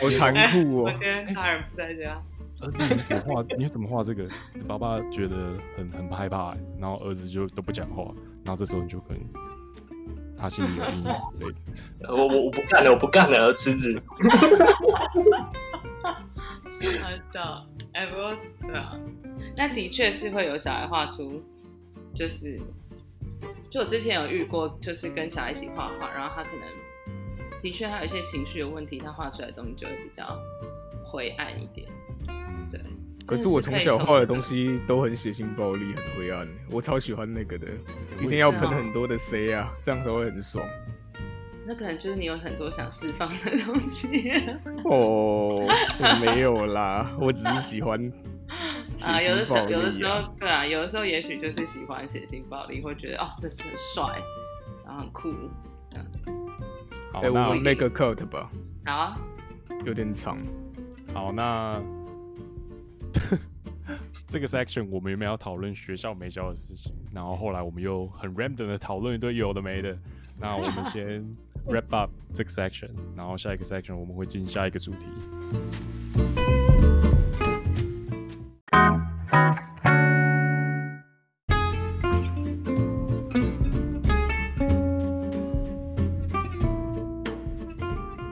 好残酷哦。我今天家人不在家。儿子，你怎么画？你怎么画这个？爸爸觉得很很害怕，然后儿子就都不讲话，然后这时候你就可能他心里有阴影之类的。我我我不干了，我不干了，辞职。好笑，哎，不过对啊，那的确是会有小孩画出，就是就我之前有遇过，就是跟小孩一起画画，然后他可能的确他有一些情绪有问题，他画出来的东西就会比较灰暗一点。对，可是我从小画的东西都很血腥暴力，很灰暗，我超喜欢那个的，一定要喷很多的 C 啊，这样才会很爽。那可能就是你有很多想释放的东西。哦，我没有啦，我只是喜欢 啊。啊，有的时候，有的时候，对啊，有的时候也许就是喜欢血腥暴力，会觉得哦，这是很帅，然后很酷。好、欸，我们 make a cut 吧。好啊。有点长。好，那。这个 section 我们原本要讨论学校没教的事情，然后后来我们又很 random 的讨论一堆有的没的。那我们先 wrap up 这个 section，然后下一个 section 我们会进下一个主题。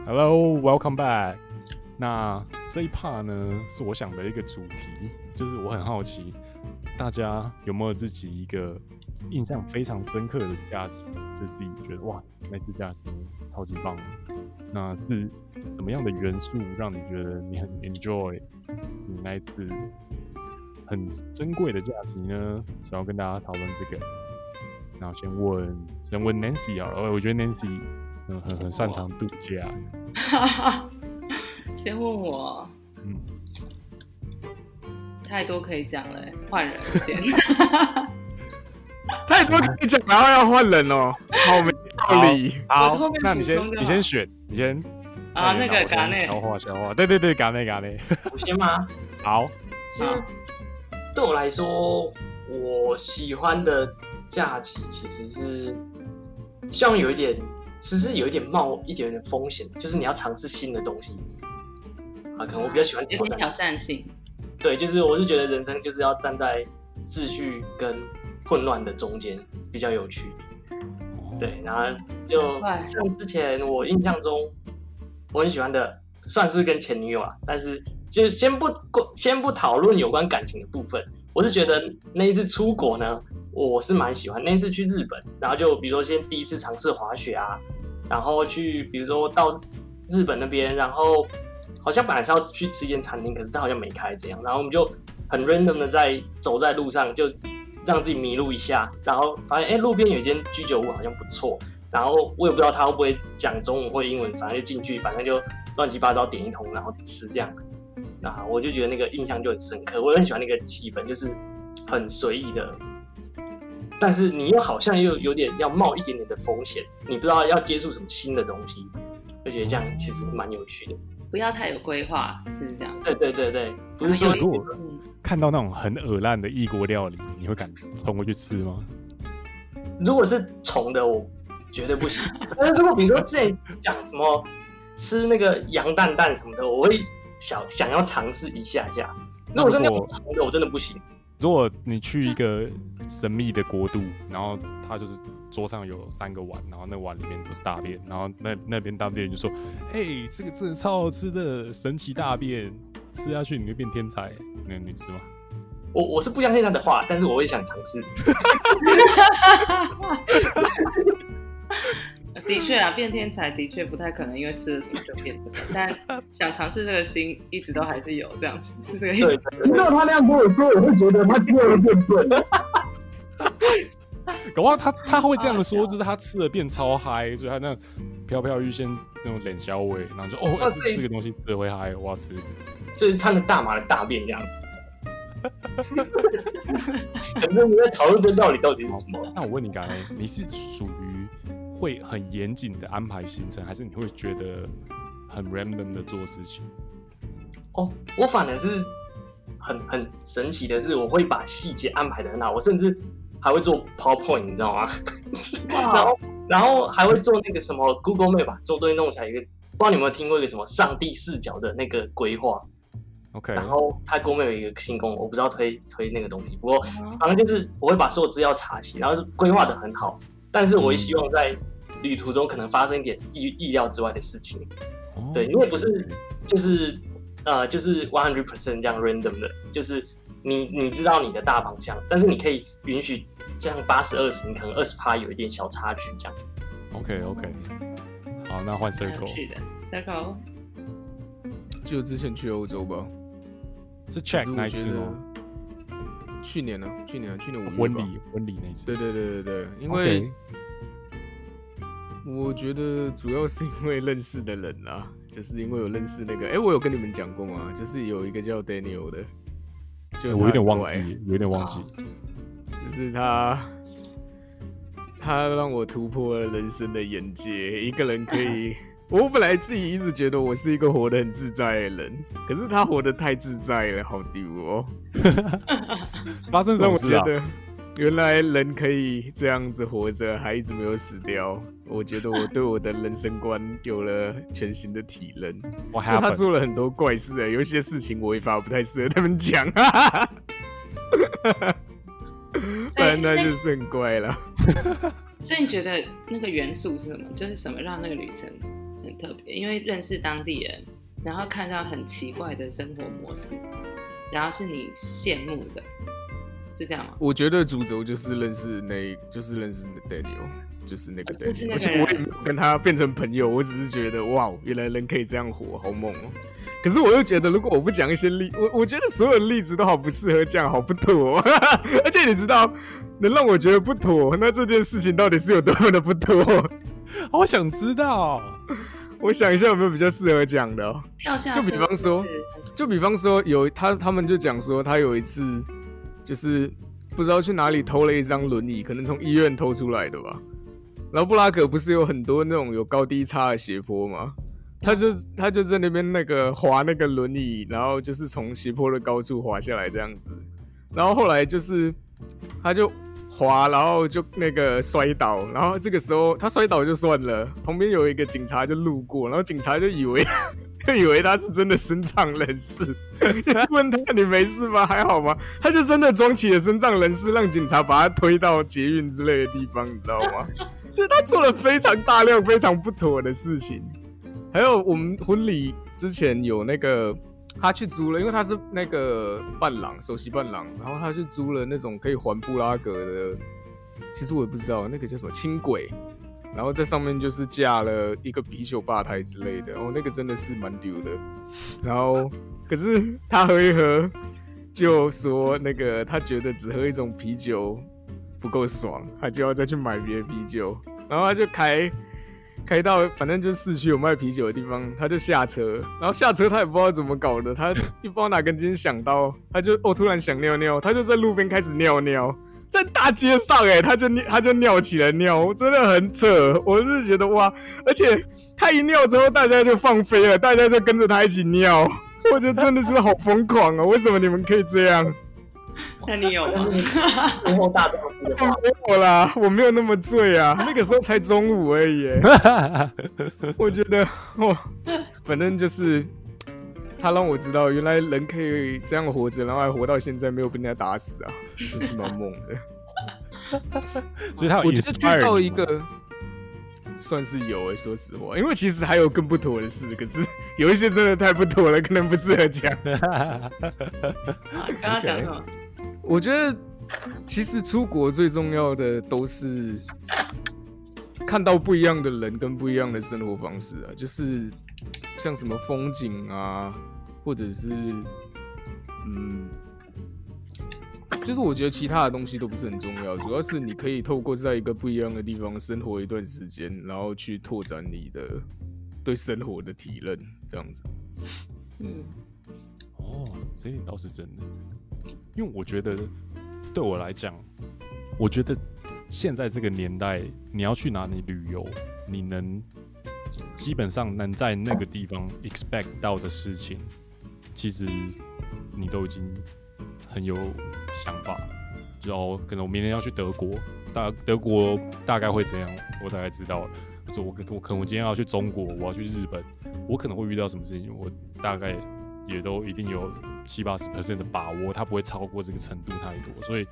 Hello, welcome back。那这一 part 呢，是我想的一个主题，就是我很好奇，大家有没有自己一个印象非常深刻的假期，就自己觉得哇，那次假期超级棒。那是什么样的元素让你觉得你很 enjoy 你那一次很珍贵的假期呢？想要跟大家讨论这个。那我先问，先问 Nancy 啊，我觉得 Nancy 很很很擅长度假。先问我，嗯，太多可以讲了，换人先。太多可以讲，然后要换人哦，好没道理。好，好那你先，你先选，你先。啊，那个嘎内。消化消化，对对对，嘎内嘎内。我先吗？好。其实对我来说，我喜欢的假期其实是希望有一点，其实有一点冒一点点风险，就是你要尝试新的东西。啊，可能我比较喜欢挑战，挑战性。对，就是我是觉得人生就是要站在秩序跟混乱的中间，比较有趣。对，然后就像之前我印象中我很喜欢的，算是跟前女友啊，但是就先不先不讨论有关感情的部分。我是觉得那一次出国呢，我是蛮喜欢。那一次去日本，然后就比如说先第一次尝试滑雪啊，然后去比如说到日本那边，然后。好像本来是要去吃一间餐厅，可是他好像没开这样，然后我们就很 random 的在走在路上，就让自己迷路一下，然后发现哎、路边有一间居酒屋好像不错，然后我也不知道他会不会讲中文或英文，反正就进去，反正就乱七八糟点一通，然后吃这样，那我就觉得那个印象就很深刻，我很喜欢那个气氛，就是很随意的，但是你又好像又有点要冒一点点的风险，你不知道要接触什么新的东西，就觉得这样其实蛮有趣的。不要太有规划，是这样。对对对对，不是说如果看到那种很恶烂的异国料理，你会敢冲过去吃吗？如果是虫的，我绝对不行。但是如果比如说之前讲什么吃那个羊蛋蛋什么的，我会想想要尝试一下下。如果是那种虫的，我真的不行。如果你去一个神秘的国度，然后它就是桌上有三个碗，然后那碗里面都是大便，然后那那边当地人就说：“嘿，这个真的超好吃的神奇大便，吃下去你会变天才。”那你吃吗？我我是不相信他的话，但是我会想尝试。的确啊，变天才的确不太可能，因为吃了什么就变成。但想尝试这个心一直都还是有这样子，是 这个意思。听到他那样跟我说，我会觉得他吃了变笨。搞不好他他会这样说，就是他吃了变超嗨，所以他那飘飘欲仙那种脸小尾，然后就哦，这这个东西吃了会嗨，我要吃。所以唱个大麻的大便这样。反正你在讨论这道理到底是什么？那我问你，刚才你是属于会很严谨的安排行程，还是你会觉得很 random 的做事情？哦，我反而是很很神奇的是，我会把细节安排的很好，我甚至还会做 PowerPoint，你知道吗？然后然后还会做那个什么 Google Map 把周围弄起来一个，不知道你有没有听过一个什么上帝视角的那个规划？OK，然后他公面有一个新功能，我不知道推推那个东西，不过反正就是我会把所有资料查齐，然后是规划的很好，但是我也希望在旅途中可能发生一点意意料之外的事情，嗯、对，因为不是就是呃就是 one hundred percent 这样 random 的，就是你你知道你的大方向，但是你可以允许这样八十二十，你可能二十趴有一点小差距这样。OK OK，好，那换 Circle。去的 Circle，就之前去欧洲吧。是 check 那次吗？去年呢？去年啊去年五月婚礼婚礼那次。对对对对对，因为我觉得主要是因为认识的人啊，就是因为有认识那个，哎，我有跟你们讲过吗？就是有一个叫 Daniel 的，就我有点忘记，有点忘记，就是他，他让我突破了人生的眼界，一个人可以。我本来自己一直觉得我是一个活得很自在的人，可是他活得太自在了，好丢哦！发生什么事啊？我觉得原来人可以这样子活着，还一直没有死掉。我觉得我对我的人生观有了全新的体认。我还他做了很多怪事，啊，有些事情我也发不太适合他们讲，哈哈哈哈反正那就是很怪了。所以你觉得那个元素是什么？就是什么让那个旅程？很特别，因为认识当地人，然后看到很奇怪的生活模式，然后是你羡慕的，是这样吗？我觉得主轴就是认识那，就是认识 Daniel，就是那个 Daniel，而且我也没有跟他变成朋友，我只是觉得哇，原来人可以这样活，好猛哦！可是我又觉得，如果我不讲一些例，我我觉得所有的例子都好不适合讲，好不妥，而且你知道，能让我觉得不妥，那这件事情到底是有多么的不妥？好想知道，我想一下有没有比较适合讲的哦。就比方说，就比方说有他他们就讲说他有一次就是不知道去哪里偷了一张轮椅，可能从医院偷出来的吧。然后布拉格不是有很多那种有高低差的斜坡吗？他就他就在那边那个滑那个轮椅，然后就是从斜坡的高处滑下来这样子。然后后来就是他就。滑，然后就那个摔倒，然后这个时候他摔倒就算了，旁边有一个警察就路过，然后警察就以为 就以为他是真的身障人士，就问他，你没事吗？还好吗？他就真的装起了身障人士，让警察把他推到捷运之类的地方，你知道吗？是他做了非常大量非常不妥的事情。还有我们婚礼之前有那个。他去租了，因为他是那个伴郎，首席伴郎，然后他去租了那种可以环布拉格的，其实我也不知道那个叫什么轻轨，然后在上面就是架了一个啤酒吧台之类的，哦，那个真的是蛮丢的。然后可是他喝一喝，就说那个他觉得只喝一种啤酒不够爽，他就要再去买别的啤酒，然后他就开。开到反正就是市区有卖啤酒的地方，他就下车，然后下车他也不知道怎么搞的，他一不知道哪根筋想到，他就哦突然想尿尿，他就在路边开始尿尿，在大街上哎，他就他就尿起来尿，真的很扯，我是觉得哇，而且他一尿之后，大家就放飞了，大家就跟着他一起尿，我觉得真的是好疯狂啊！为什么你们可以这样？那你有吗？然后大壮 没有啦，我没有那么醉啊，那个时候才中午而已。我觉得，哇，反正就是他让我知道，原来人可以这样活着，然后还活到现在，没有被人家打死啊，真是蛮猛的。所以他我就是遇到一个，算是有诶、欸，说实话，因为其实还有更不妥的事，可是有一些真的太不妥了，可能不适合讲。刚刚讲什么？我觉得其实出国最重要的都是看到不一样的人跟不一样的生活方式啊，就是像什么风景啊，或者是嗯。就是我觉得其他的东西都不是很重要，主要是你可以透过在一个不一样的地方生活一段时间，然后去拓展你的对生活的体认，这样子。嗯，哦，这点倒是真的，因为我觉得对我来讲，我觉得现在这个年代，你要去哪里旅游，你能基本上能在那个地方 expect 到的事情，其实你都已经。很有想法，然后可能我明天要去德国，大德国大概会怎样，我大概知道了。我我可能我今天要去中国，我要去日本，我可能会遇到什么事情，我大概也都一定有七八十 percent 的把握，它不会超过这个程度太多。所以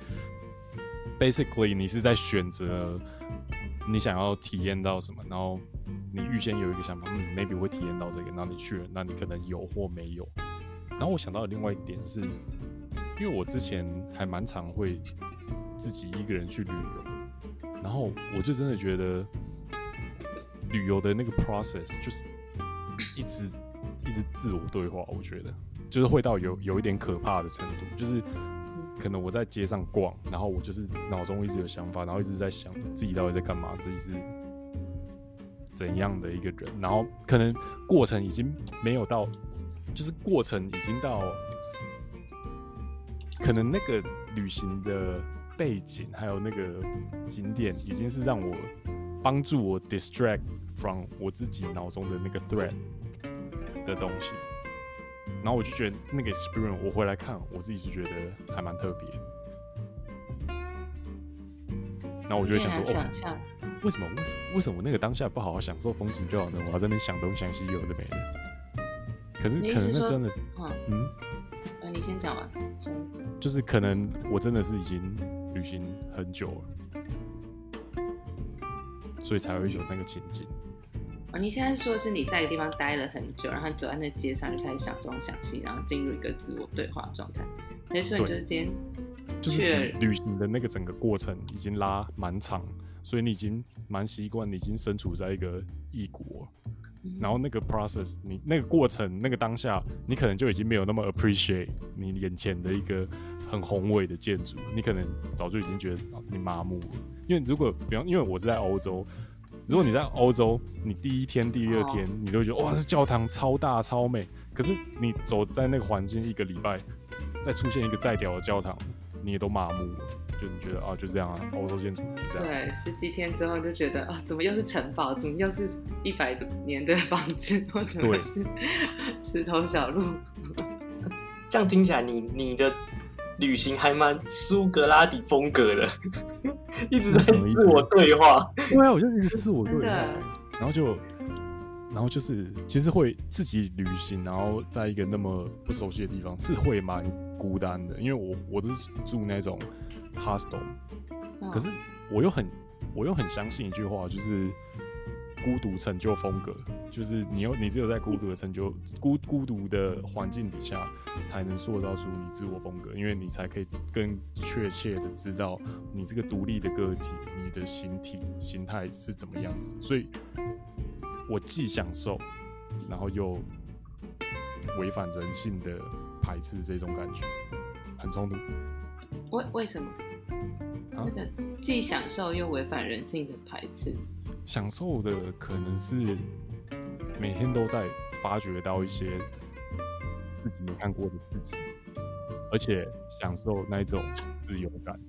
，basically 你是在选择你想要体验到什么，然后你预先有一个想法，嗯，maybe 会体验到这个，然后你去了，那你可能有或没有。然后我想到的另外一点是。因为我之前还蛮常会自己一个人去旅游，然后我就真的觉得旅游的那个 process 就是一直一直自我对话，我觉得就是会到有有一点可怕的程度，就是可能我在街上逛，然后我就是脑中一直有想法，然后一直在想自己到底在干嘛，自己是怎样的一个人，然后可能过程已经没有到，就是过程已经到。可能那个旅行的背景，还有那个景点，已经是让我帮助我 distract from 我自己脑中的那个 thread 的东西。然后我就觉得那个 experience，我回来看，我自己是觉得还蛮特别。然后我就会想说，想哦，为什么？为什么？为什么我那个当下不好好享受风景就好呢？我还在那边想东想西，有的没的。可是，可能那真的，嗯。你先讲完。就是可能我真的是已经旅行很久了，所以才会有那个情景。哦，你现在说的是你在一个地方待了很久，然后走在那街上就开始想东想西，然后进入一个自我对话状态。没错，你就是今天就是旅行的那个整个过程已经拉蛮长，所以你已经蛮习惯，你已经身处在一个异国。然后那个 process，你那个过程，那个当下，你可能就已经没有那么 appreciate 你眼前的一个很宏伟的建筑，你可能早就已经觉得你麻木了。因为如果比方，因为我是在欧洲，如果你在欧洲，你第一天、第二天，你都觉得哇，这教堂超大超美，可是你走在那个环境一个礼拜，再出现一个再屌的教堂，你也都麻木了。就你觉得啊，就这样啊，欧洲建筑就这样。对，十几天之后就觉得啊，怎么又是城堡？怎么又是一百年的房子？或怎么是 石头小路？这样听起来你，你你的旅行还蛮苏格拉底风格的，一直在自我对话。对啊，我就一直自我对话，然后就，然后就是其实会自己旅行，然后在一个那么不熟悉的地方，是会蛮孤单的，因为我我都是住那种。Hostel，可是我又很，我又很相信一句话，就是孤独成就风格，就是你有你只有在孤独的成就 孤孤独的环境底下，才能塑造出你自我风格，因为你才可以更确切的知道你这个独立的个体，你的形体形态是怎么样子。所以，我既享受，然后又违反人性的排斥这种感觉，很冲突。为为什么？那个既享受又违反人性的排斥。享受的可能是每天都在发掘到一些自己没看过的自己，而且享受那一种自由感，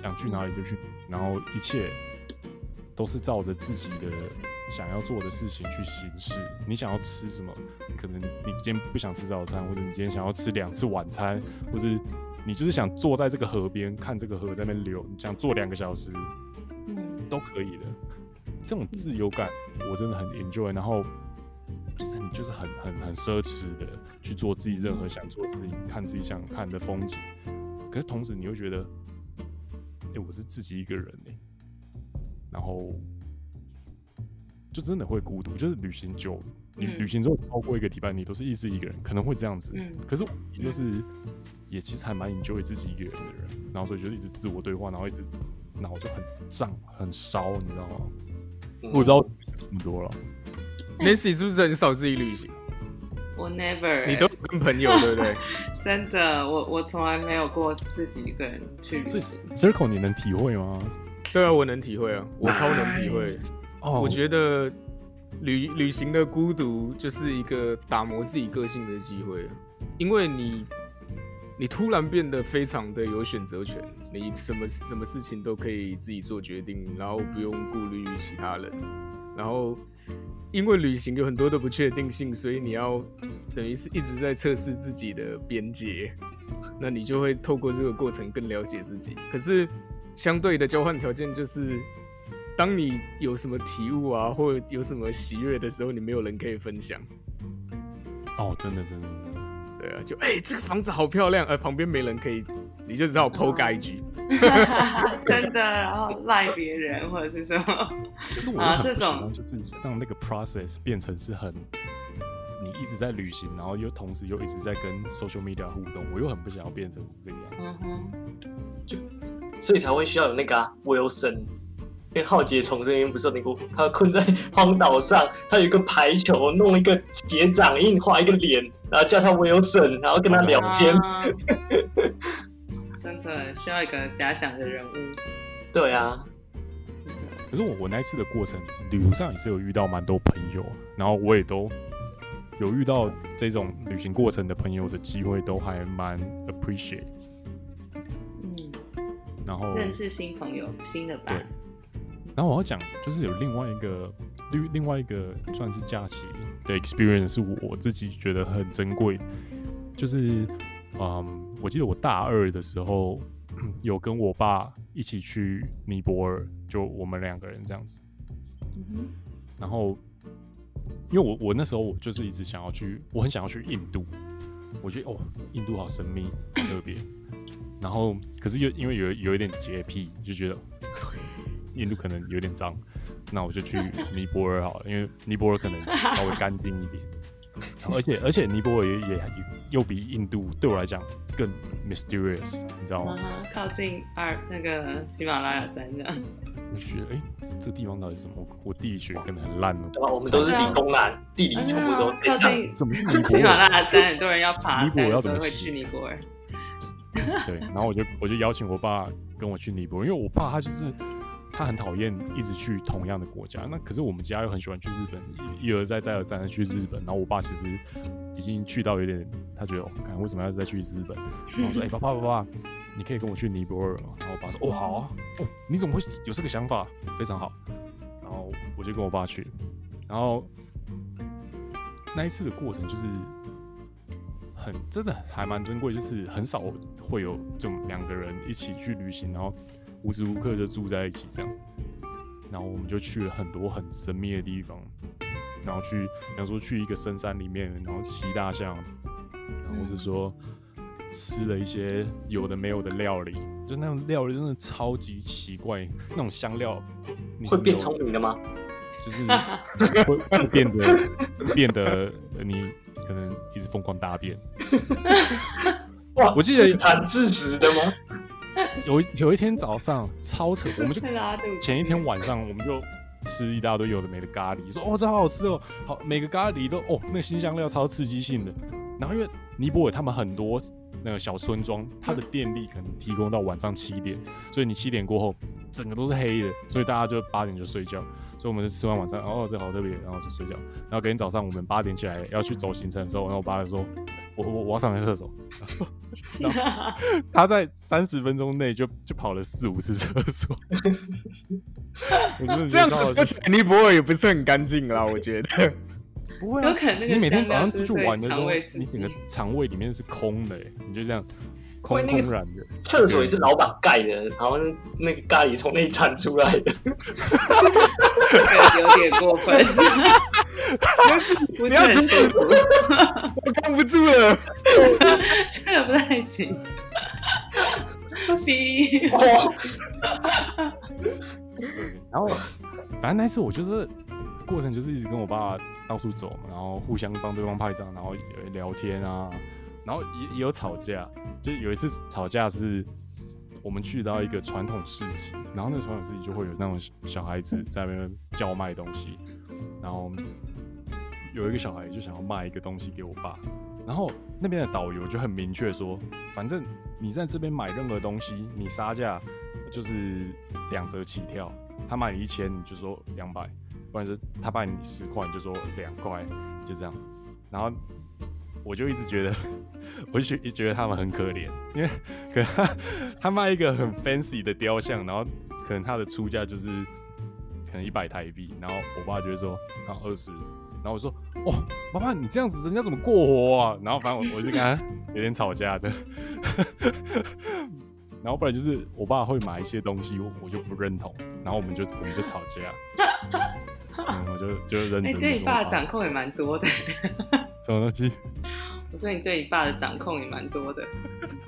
想去哪里就去，然后一切都是照着自己的想要做的事情去行事。你想要吃什么？可能你今天不想吃早餐，或者你今天想要吃两次晚餐，或者。你就是想坐在这个河边看这个河在那边流，你想坐两个小时，嗯，都可以的。这种自由感我真的很 enjoy。然后就是很就是很很很奢侈的去做自己任何想做的事情，看自己想看的风景。可是同时你会觉得，哎、欸，我是自己一个人哎、欸，然后就真的会孤独。就是旅行久，旅、嗯、旅行之后超过一个礼拜，你都是一直一个人，可能会这样子。嗯、可是也就是、嗯、也其实还蛮 enjoy 自己一个人的人，然后所以就一直自我对话，然后一直脑就很胀很烧，你知道吗？不知道这么多了。Nancy 是不是很少自己旅行？我 never，你都跟朋友对不对？真的，我我从来没有过自己一个人去旅行。所以 Circle 你能体会吗？对啊，我能体会啊，我超能体会。哦我觉得旅旅行的孤独就是一个打磨自己个性的机会，因为你你突然变得非常的有选择权，你什么什么事情都可以自己做决定，然后不用顾虑于其他人，然后。因为旅行有很多的不确定性，所以你要等于是一直在测试自己的边界，那你就会透过这个过程更了解自己。可是相对的交换条件就是，当你有什么体悟啊，或有什么喜悦的时候，你没有人可以分享。哦，真的真的，对啊，就哎、欸，这个房子好漂亮，而旁边没人可以。你就只好 po 盖一句，真的，然后赖别人或者是什么。可是我又很不喜欢，就是让那个 process 变成是很，你一直在旅行，然后又同时又一直在跟 social media 互动，我又很不想要变成是这个样子。嗯、就所以才会需要有那个、啊、Wilson，因为浩劫重生，因为不是有那个他困在荒岛上，他有一个排球，弄一个结掌印，画一个脸，然后叫他 Wilson，然后跟他聊天。啊 真的需要一个假想的人物。对啊。可是我我那一次的过程，旅途上也是有遇到蛮多朋友，然后我也都有遇到这种旅行过程的朋友的机会，都还蛮 appreciate。嗯。然后认识新朋友，新的伴。然后我要讲，就是有另外一个另另外一个算是假期的 experience，是我自己觉得很珍贵，就是嗯。我记得我大二的时候，有跟我爸一起去尼泊尔，就我们两个人这样子。嗯、哼然后，因为我我那时候我就是一直想要去，我很想要去印度。我觉得哦，印度好神秘，特别。然后，可是又因为有有一点洁癖，就觉得印度可能有点脏，那我就去尼泊尔好了，因为尼泊尔可能稍微干净一点。而且而且尼泊尔也也又比印度对我来讲更 mysterious，你知道吗？靠近二那个喜马拉雅山这样。我觉得哎，这地方到底是什么？我地理学可能很烂哦。我们都是理工男，地理全部都靠近。怎么喜马拉雅山？很多人要爬，尼泊尔要怎么去尼泊尔？对，然后我就我就邀请我爸跟我去尼泊尔，因为我爸他就是。他很讨厌一直去同样的国家，那可是我们家又很喜欢去日本，一而再再而三的去日本。然后我爸其实已经去到有点，他觉得，看为什么要再去日本？然后我说，哎、欸，爸爸爸爸，你可以跟我去尼泊尔。然后我爸说，哦，好啊，哦，你怎么会有这个想法？非常好。然后我就跟我爸去，然后那一次的过程就是很真的还蛮珍贵，就是很少会有这种两个人一起去旅行，然后。无时无刻就住在一起这样，然后我们就去了很多很神秘的地方，然后去，比方说去一个深山里面，然后骑大象，然后是说吃了一些有的没有的料理，就那种料理真的超级奇怪，那种香料你会变聪明的吗？就是会会变得变得你可能一直疯狂大便。哇，我记得产致死的吗？有有一天早上超扯，我们就 前一天晚上我们就吃一大堆有的没的咖喱，说哦这好好吃哦，好每个咖喱都哦那个辛香料超刺激性的。然后因为尼泊尔他们很多那个小村庄，它的电力可能提供到晚上七点，所以你七点过后整个都是黑的，所以大家就八点就睡觉。所以我们就吃完晚餐，哦这好特别，然后就睡觉。然后隔天早上我们八点起来要去走行程的时候，然后我爸就说。我我我要上厕所，然后 他在三十分钟内就就跑了四五次厕所，这样子说起来尼泊尔也不是很干净啦，我觉得。不会、啊，有可能你每天早上出去玩的时候，你整个肠胃里面是空的，你就这样空空然的。厕所也是老板盖的，然后那个咖喱从那里铲出来的，有点过分。不不要阻止我，我扛不住了。这个不太行。逼，然后反正那次我就是过程就是一直跟我爸到处走嘛，然后互相帮对方拍照，然后也聊天啊，然后也也有吵架，就有一次吵架是我们去到一个传统市集，然后那个传统市集就会有那种小孩子在那边叫卖东西，然后有一个小孩就想要卖一个东西给我爸。然后那边的导游就很明确说，反正你在这边买任何东西，你杀价就是两折起跳。他卖你一千，你就说两百；不然是他卖你十块，你就说两块，就这样。然后我就一直觉得，我就觉得他们很可怜，因为可他他卖一个很 fancy 的雕像，然后可能他的出价就是可能一百台币，然后我爸就会说，然后二十。然后我说：“哦，爸爸，你这样子，人家怎么过活啊？”然后反正我我就跟他 有点吵架的。然后不然就是我爸会买一些东西，我我就不认同，然后我们就我们就吵架。嗯，我就就认真。你对你爸的掌控也蛮多的。什么东西？我说你对你爸的掌控也蛮多的。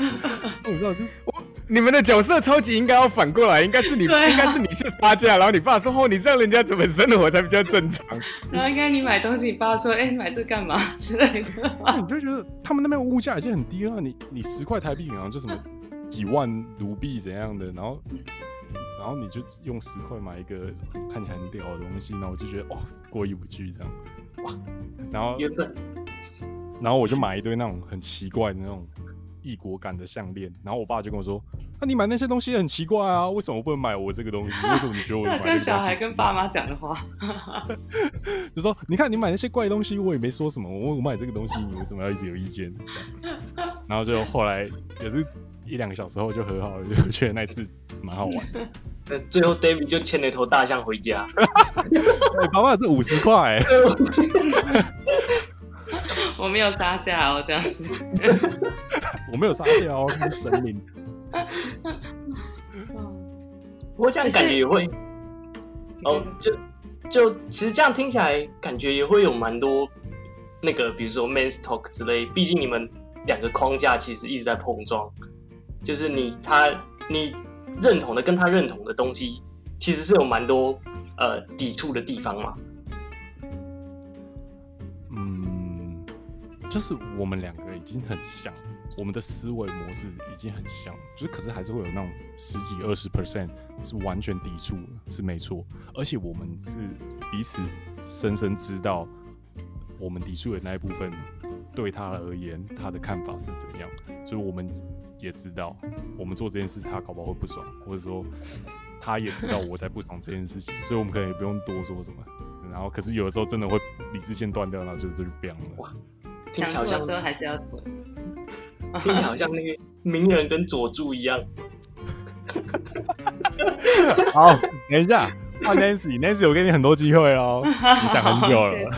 我不知道，就我。你们的角色超级应该要反过来，应该是你，啊、应该是你去杀价，然后你爸说：“哦，你这样人家怎么生活才比较正常？”然后应该你买东西，你爸说：“哎、买这干嘛？”之类的。那你就觉得他们那边物价已经很低了，你你十块台币好像就什么几万卢币怎样的，然后然后你就用十块买一个看起来很屌的东西，然后我就觉得哇，过意不去这样哇。然后原本，然后我就买一堆那种很奇怪的那种。异国感的项链，然后我爸就跟我说：“那、啊、你买那些东西很奇怪啊，为什么不能买我这个东西？为什么你觉得我买这个东西？”像小孩跟爸妈讲的话，就说：“你看你买那些怪东西，我也没说什么。我我买这个东西，你为什么要一直有意见？”然后就后来也是一两个小时后就和好了，就觉得那次蛮好玩的。那最后 David 就牵了一头大象回家。爸爸是五十块。我没有杀价哦，这样子。我没有杀价哦，是神明。不过这样感觉也会，哦，就就其实这样听起来，感觉也会有蛮多那个，比如说 men's talk 之类。毕竟你们两个框架其实一直在碰撞，就是你他你认同的跟他认同的东西，其实是有蛮多呃抵触的地方嘛。嗯就是我们两个已经很像，我们的思维模式已经很像，就是可是还是会有那种十几二十 percent 是完全抵触，是没错。而且我们是彼此深深知道，我们抵触的那一部分对他而言，他的看法是怎样。所以我们也知道，我们做这件事他搞不好会不爽，或者说 他也知道我在不爽这件事情，所以我们可能也不用多说什么。然后可是有的时候真的会理智线断掉，然后就就变了。听起来好像说还是要囤，听起来好像那个鸣人跟佐助一样。好，等一下，换 Nancy，Nancy，我给你很多机会哦，你想很久了。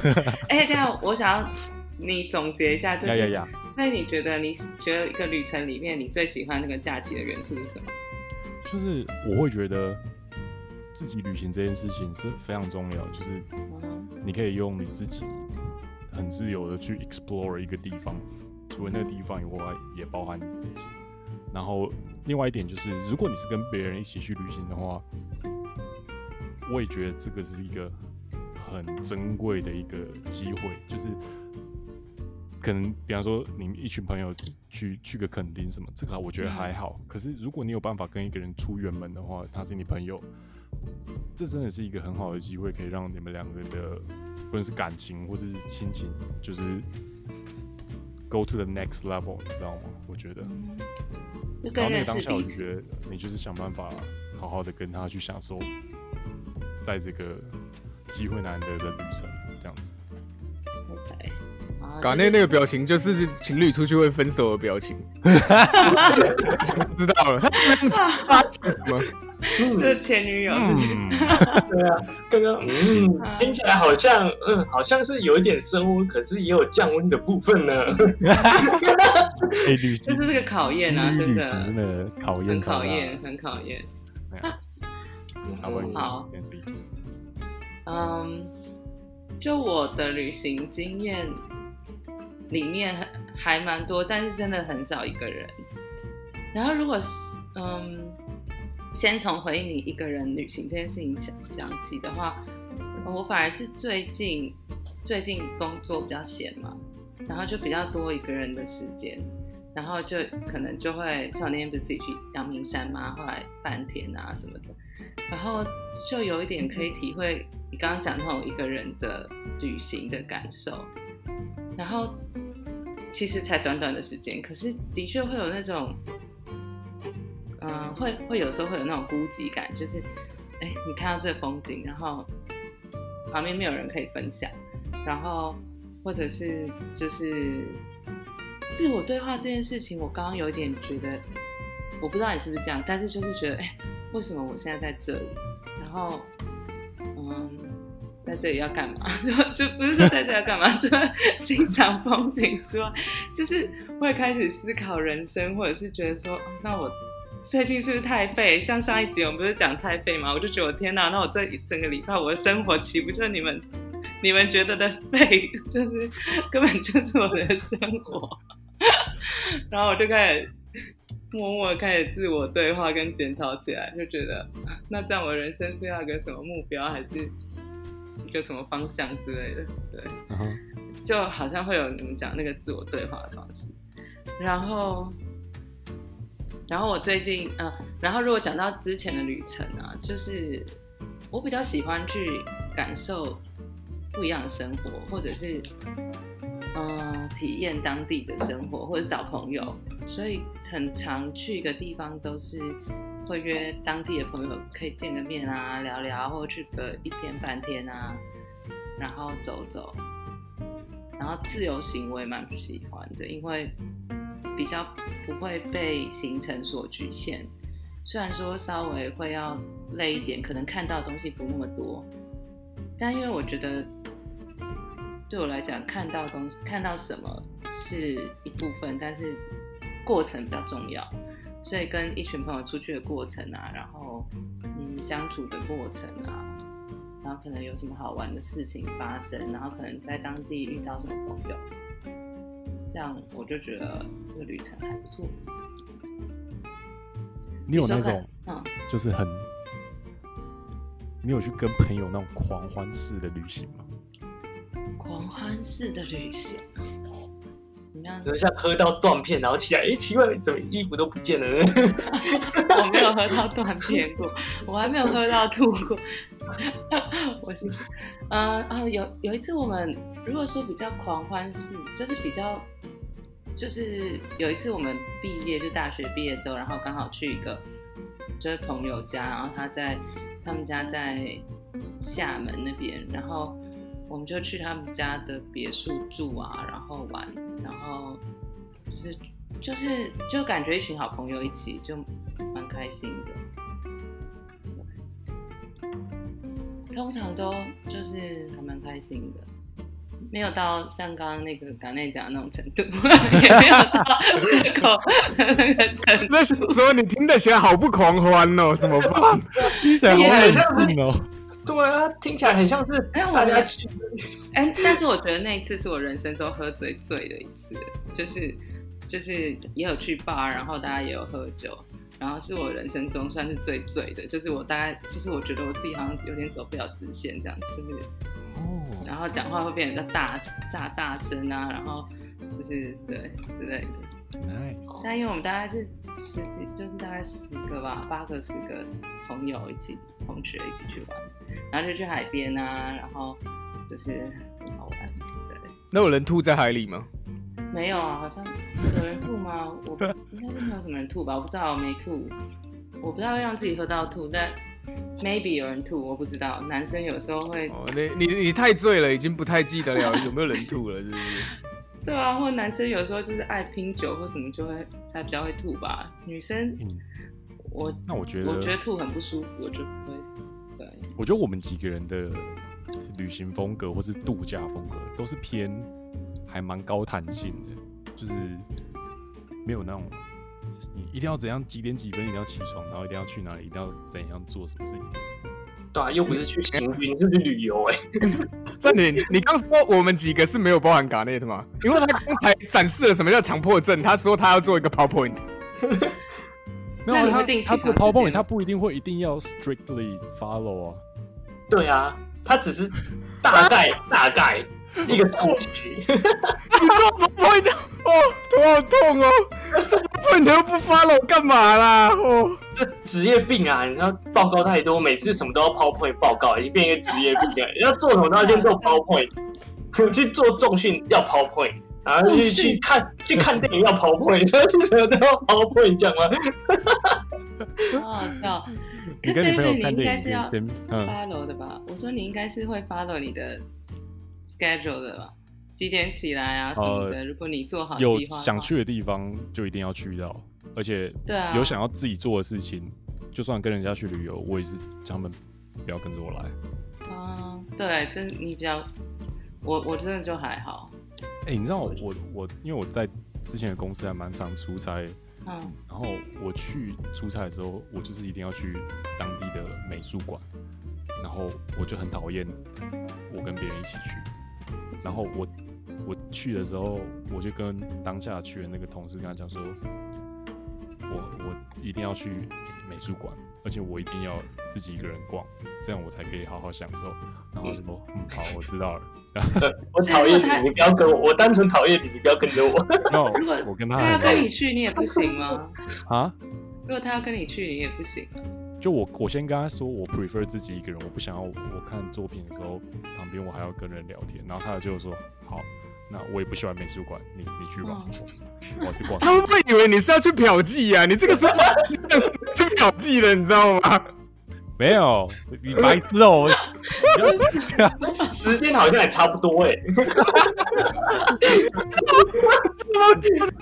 哎，这样我想要你总结一下，就是 yeah, yeah, yeah. 所以你觉得你觉得一个旅程里面你最喜欢那个假期的元素是什么？就是我会觉得自己旅行这件事情是非常重要，就是你可以用你自己。很自由的去 explore 一个地方，除了那个地方以外，也包含你自己。然后另外一点就是，如果你是跟别人一起去旅行的话，我也觉得这个是一个很珍贵的一个机会。就是可能比方说你们一群朋友去去个垦丁什么，这个我觉得还好。可是如果你有办法跟一个人出远门的话，他是你朋友，这真的是一个很好的机会，可以让你们两个人的。不论是感情或是亲情，就是 go to the next level，你知道吗？我觉得，然后那个当下，我就觉得你就是想办法好好的跟他去享受，在这个机会难得的旅程，这样子。嘎内那个表情就是情侣出去会分手的表情，知道了，他 什么？是前女友，嗯、对啊，刚刚嗯，听起来好像嗯，好像是有一点升温，可是也有降温的部分呢。这是这个考验啊，真的，真的考验，很考验，很考验。好，好，嗯，就我的旅行经验里面还蛮多，但是真的很少一个人。然后如果是嗯，先从回忆你一个人旅行这件事情想讲起的话，我反而是最近最近工作比较闲嘛，然后就比较多一个人的时间。然后就可能就会像那天不是自己去阳明山嘛，后来半天啊什么的，然后就有一点可以体会你刚刚讲那种一个人的旅行的感受。然后其实才短短的时间，可是的确会有那种，嗯、呃，会会有时候会有那种孤寂感，就是哎，你看到这个风景，然后旁边没有人可以分享，然后或者是就是。自我对话这件事情，我刚刚有点觉得，我不知道你是不是这样，但是就是觉得，哎，为什么我现在在这里？然后，嗯，在这里要干嘛？就就不是说在这里要干嘛，除了欣赏风景之外，就是会开始思考人生，或者是觉得说，那我最近是不是太废？像上一集我们不是讲太废吗？我就觉得我天哪，那我这一整个礼拜我的生活岂不就是你们你们觉得的废？就是根本就是我的生活。然后我就开始默默开始自我对话跟检讨起来，就觉得那这样我人生是要一个什么目标，还是一个什么方向之类的？对，uh huh. 就好像会有你们讲那个自我对话的方式。然后，然后我最近，嗯、呃，然后如果讲到之前的旅程啊，就是我比较喜欢去感受不一样的生活，或者是。嗯，体验当地的生活或者找朋友，所以很常去一个地方都是会约当地的朋友，可以见个面啊，聊聊，或者去个一天半天啊，然后走走。然后自由行我也蛮喜欢的，因为比较不会被行程所局限。虽然说稍微会要累一点，可能看到的东西不那么多，但因为我觉得。对我来讲，看到东西，看到什么是一部分，但是过程比较重要。所以跟一群朋友出去的过程啊，然后嗯相处的过程啊，然后可能有什么好玩的事情发生，然后可能在当地遇到什么朋友，这样我就觉得这个旅程还不错。你有那种，嗯，就是很，你有去跟朋友那种狂欢式的旅行吗？狂欢式的旅行，怎么样？就像喝到断片，然后起来，哎，奇怪，怎么衣服都不见了呢？我没有喝到断片过，我还没有喝到吐过。我是，呃啊，有有一次我们如果说比较狂欢式，就是比较，就是有一次我们毕业，就大学毕业之后，然后刚好去一个就是朋友家，然后他在他们家在厦门那边，然后。我们就去他们家的别墅住啊，然后玩，然后是就是就感觉一群好朋友一起就蛮开心的。通常都就是还蛮开心的，没有到像刚刚那个港内讲的那种程度，也没有到那个程度。那时候你听得起来好不狂欢哦，怎么办？听起来好冷静哦。对啊，听起来很像是大家去。哎，但是我觉得那一次是我人生中喝最醉的一次，就是就是也有去 bar，然后大家也有喝酒，然后是我人生中算是最醉的，就是我大概就是我觉得我自己好像有点走不了直线这样，就是哦，然后讲话会变得比较大大大声啊，然后就是对之类的。Nice. 但因为我们大概是十几，就是大概十个吧，八个十个朋友一起，同学一起去玩，然后就去海边啊，然后就是很好玩。对，那有人吐在海里吗？没有啊，好像有人吐吗？我 应该是没有什么人吐吧，我不知道，我没吐，我不知道会让自己喝到吐，但 maybe 有人吐，我不知道。男生有时候会，哦，你你你太醉了，已经不太记得了有没有人吐了，是不是？对啊，或男生有时候就是爱拼酒或什么，就会才比较会吐吧。女生，嗯、我那我觉得我觉得吐很不舒服，我就不会。对，我觉得我们几个人的旅行风格或是度假风格都是偏还蛮高弹性的，就是没有那种你一定要怎样几点几分一定要起床，然后一定要去哪里，一定要怎样做什么事情。对啊，又不是去行军，是去旅游哎。这里你刚说我们几个是没有包含 Garnet 的吗？因为他刚才展示了什么叫强迫症，他说他要做一个 PowerPoint。没有他他做 PowerPoint，他不一定会一定要 strictly follow 啊。对啊，他只是大概大概一个东西。你做 PowerPoint 哦，头好痛哦！做 PowerPoint 又不 follow 干嘛啦？哦，这职业病啊！你要报告太多，每次什么都要 PowerPoint 报告，已经变一个职业病了。要做什么都要先做 PowerPoint，去做重训要 PowerPoint，然后去去看去看电影要 PowerPoint，什么都要 PowerPoint，讲吗？好好笑。你跟你朋友看电影，应该是要 follow 的吧？我说你应该是会 follow 你的 schedule 的吧？几点起来啊什么的？如果你做好有想去的地方，就一定要去到。而且有想要自己做的事情，就算跟人家去旅游，我也是叫他们不要跟着我来。啊，对，真你比较，我我真的就还好。哎，你知道我我我，因为我在之前的公司还蛮常出差。嗯，然后我去出差的时候，我就是一定要去当地的美术馆，然后我就很讨厌我跟别人一起去，然后我我去的时候，我就跟当下去的那个同事跟他讲说，我我一定要去美术馆，而且我一定要自己一个人逛，这样我才可以好好享受。然后什么，嗯，好，我知道了。我讨厌你，你不要跟我。我单纯讨厌你，你不要跟着我。No, 我跟他，他要跟你去，你也不行吗？啊？如果他要跟你去，你也不行。就我，我先跟他说，我 prefer 自己一个人，我不想要我看作品的时候旁边我还要跟人聊天。然后他就说，好，那我也不喜欢美术馆，你你去吧，哦、我要去逛。他会不会以为你是要去嫖妓呀？你这个说法真的是去嫖妓的，你知道吗？没有，你白痴哦！时间好像也差不多哎，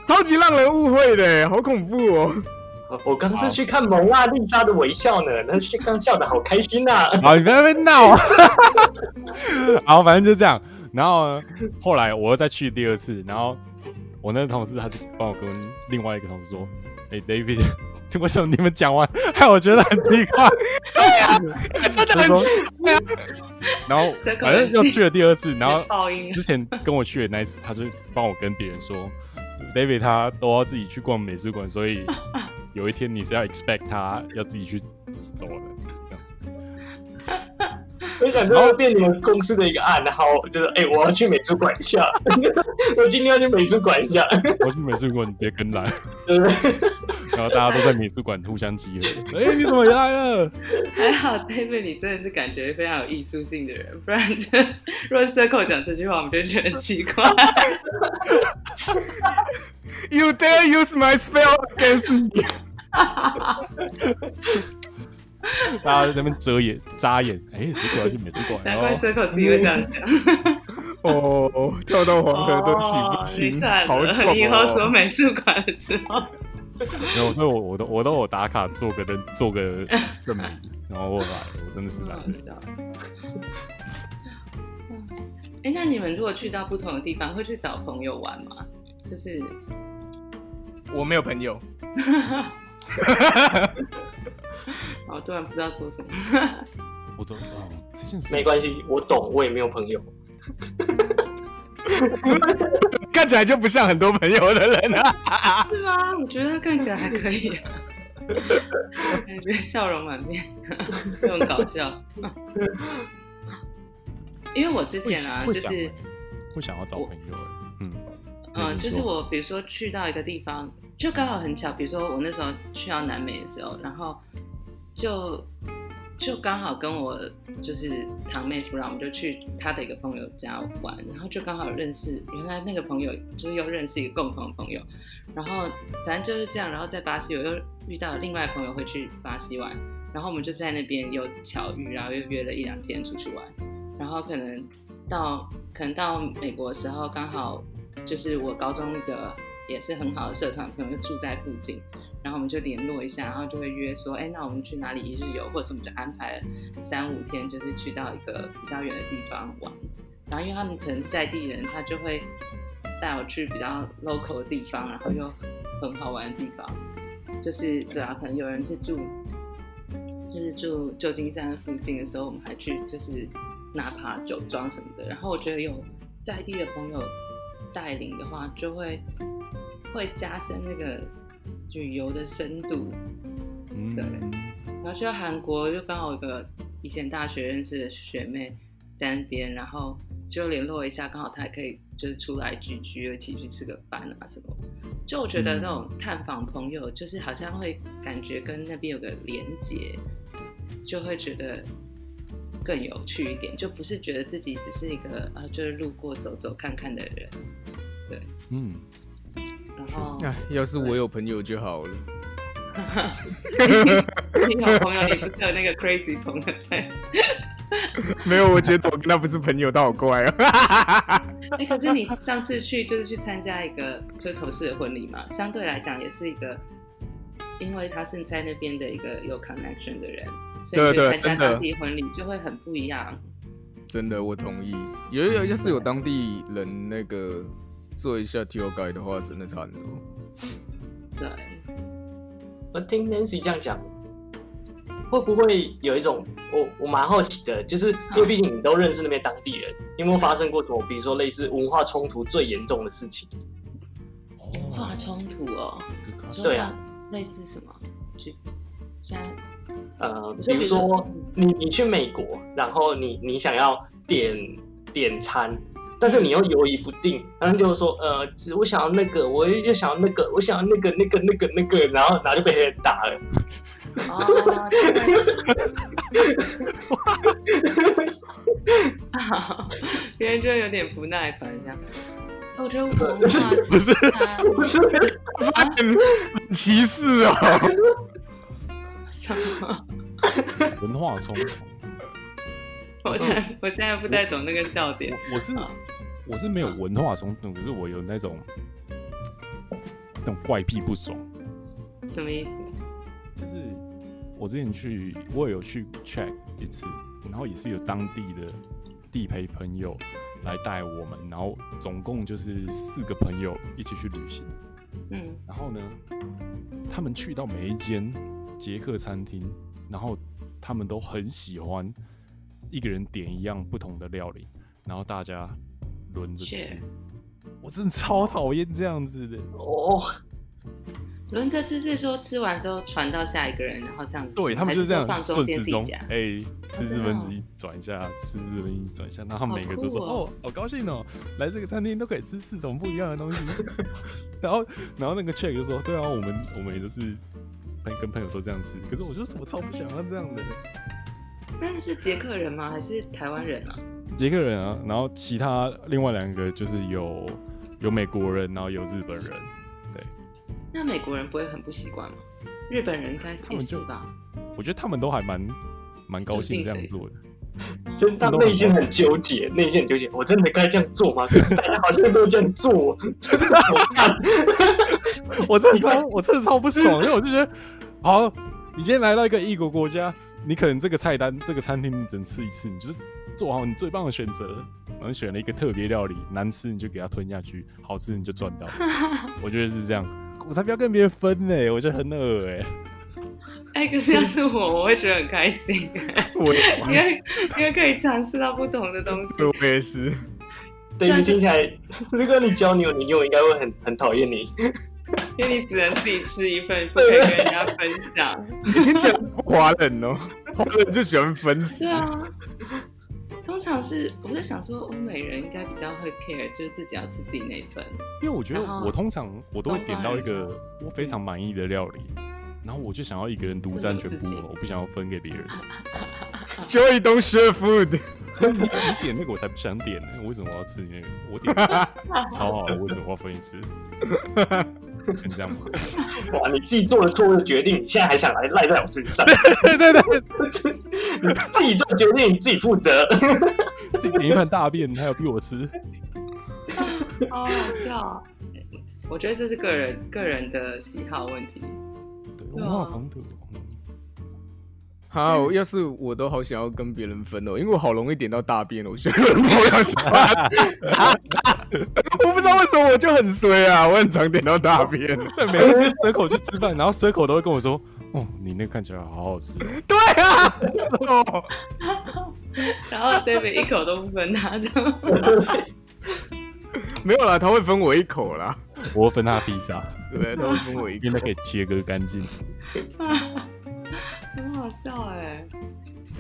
超级让人误会的，好恐怖哦！我刚是去看蒙娜丽莎的微笑呢，那刚笑的好开心呐！好，你不要在那边闹。好，反正就这样。然后呢，后来我又再去第二次，然后我那个同事他就帮我跟另外一个同事说：“哎，David。”为什么你们讲完害我觉得很奇怪？对呀，真的很奇怪。然后反正又去了第二次，然后之前跟我去的那一次，他就帮我跟别人说，David 他都要自己去逛美术馆，所以有一天你是要 expect 他要自己去走的。我想说变你们公司的一个暗号，就是哎、欸，我要去美术馆一下，我今天要去美术馆一下。我是美术馆，你别跟来。对 然后大家都在美术馆互相集合。哎、欸，你怎么来了？还好，David，你真的是感觉非常有艺术性的人，不然这如果 Circle 讲这句话，我们就觉得很奇怪。You dare use my spell against me？大家在那边遮眼、眨眼，哎、欸，谁过来去美术馆？难怪 Circle 自己会这样讲。哦，跳到黄河都洗不清，哦、好丑、哦！你以后说美术馆的时候，没有，所以我我都我都有打卡做个灯，做个证明，然后我来我真的是来。哎、欸，那你们如果去到不同的地方，会去找朋友玩吗？就是我没有朋友。我突然不知道说什么。我都哦，这件事没关系，我懂，我也没有朋友。看起来就不像很多朋友的人啊？是吗？我觉得他看起来还可以，感觉笑容满面，这种搞笑。因为我之前啊，就是会想要找朋友，嗯嗯，就是我比如说去到一个地方，就刚好很巧，比如说我那时候去到南美的时候，然后就。就刚好跟我就是堂妹夫，然后我们就去他的一个朋友家玩，然后就刚好认识，原来那个朋友就是又认识一个共同的朋友，然后反正就是这样，然后在巴西我又遇到另外朋友会去巴西玩，然后我们就在那边有巧遇，然后又约了一两天出去玩，然后可能到可能到美国的时候，刚好就是我高中的也是很好的社团朋友就住在附近。然后我们就联络一下，然后就会约说，哎，那我们去哪里一日游，或者是我们就安排三五天，就是去到一个比较远的地方玩。然后因为他们可能是在地人，他就会带我去比较 local 的地方，然后又很好玩的地方。就是对啊，可能有人是住就是住旧金山附近的时候，我们还去就是拿爬酒庄什么的。然后我觉得有在地的朋友带领的话，就会会加深那个旅游的深度。对。然后去到韩国，就刚好有个以前大学认识的学妹在那边，然后就联络一下，刚好她也可以就是出来聚聚，一起去吃个饭啊什么。就我觉得那种探访朋友，就是好像会感觉跟那边有个连结，就会觉得更有趣一点，就不是觉得自己只是一个啊，就是路过走走看看的人。对，嗯。然后，哎，要是我有朋友就好了。你有朋友，你不是有那个 crazy 朋友在？没有，我觉得我跟他不是朋友，他好怪哦。哎、欸，可是你上次去就是去参加一个就是同事的婚礼嘛，相对来讲也是一个，因为他是在那边的一个有 connection 的人，所以去参加当地婚礼就会很不一样。真的，我同意。有有，要是有当地人那个做一下 tour guide 的话，真的差很多。对，我听 Nancy 这样讲。会不会有一种我我蛮好奇的，就是因为毕竟你都认识那边当地人，有没有发生过什么，比如说类似文化冲突最严重的事情？文化冲突哦，对啊，类似什么？就现在呃，比如说你你去美国，然后你你想要点点餐，但是你又犹豫不定，然后就是说呃，我想要那个，我又想要那个，我想要那个那个那个那个，然后然后就被人打了。哦，别人就有点不耐烦这样。我觉得我不是不是不是 歧视哦。什么？文化冲突？我现在我现在不太懂那个笑点。我是我是没有文化冲突，可是我有那种那种怪癖不爽。什么意思？就是。我之前去，我也有去 check 一次，然后也是有当地的地陪朋友来带我们，然后总共就是四个朋友一起去旅行。嗯，然后呢，他们去到每一间捷克餐厅，然后他们都很喜欢一个人点一样不同的料理，然后大家轮着吃。我真的超讨厌这样子的哦。轮着吃是说吃完之后传到下一个人，然后这样子。对，他们就是这样放中间自己夹。哎、欸，吃四分之一转一下，吃四分之一转一下，然后每个都说：“哦，哦，好高兴哦，来这个餐厅都可以吃四种不一样的东西。”然后，然后那个 check 就说：“对啊，我们我们也都是跟朋友都这样吃。”可是我就是我超不想要这样的。那是捷克人吗？还是台湾人啊？捷克人啊，然后其他另外两个就是有有美国人，然后有日本人。对那美国人不会很不习惯吗？日本人应该也是吧？我觉得他们都还蛮蛮高兴这样做的，真的内心很纠结，内心很纠结。我真的该这样做吗？可是大家好像都这样做，真的好看。我真的超，我真的超不爽，因为我就觉得，好，你今天来到一个异国国家，你可能这个菜单、这个餐厅你只能吃一次，你就是做好你最棒的选择，然后选了一个特别料理，难吃你就给它吞下去，好吃你就赚到。我觉得是这样。我才不要跟别人分呢、欸，我觉得很恶哎。哎、欸，可是要是我，我会觉得很开心。我也是，因为因为可以尝试到不同的东西。我也是。对，你听起来，如果你交女友，你女友应该会很很讨厌你，因为你只能自己吃一份，不可以跟人家分享。你听起来不华人哦，华人就喜欢分食。是啊。通常是我在想说，欧美人应该比较会 care，就是自己要吃自己那一份。因为我觉得我通常我都会点到一个我非常满意的料理，然后我就想要一个人独占全部，我不想要分给别人。Joey don't share food，你点那个我才不想点呢，为什么我要吃你那个？我点超好的，为什么我要分你吃？这样吗？哇！你自己做了错误的决定，你现在还想来赖在我身上？对对对，你自己做决定，你自己负责。自己点一盘大便，还有逼我吃？好好笑！我觉得这是个人个人的喜好问题。对，文化冲突。好，要是我都好想要跟别人分哦，因为我好容易点到大便哦，我觉得不要想。我不知道为什么我就很衰啊，我很常点到大便。每次 circle 去吃饭，然后 circle 都会跟我说：“哦，你那看起来好好吃。”对啊，然后 David 一口都不分他的。没有啦，他会分我一口啦。我会分他披萨，对，他会分我一口，因为他可以切割干净。很好笑哎。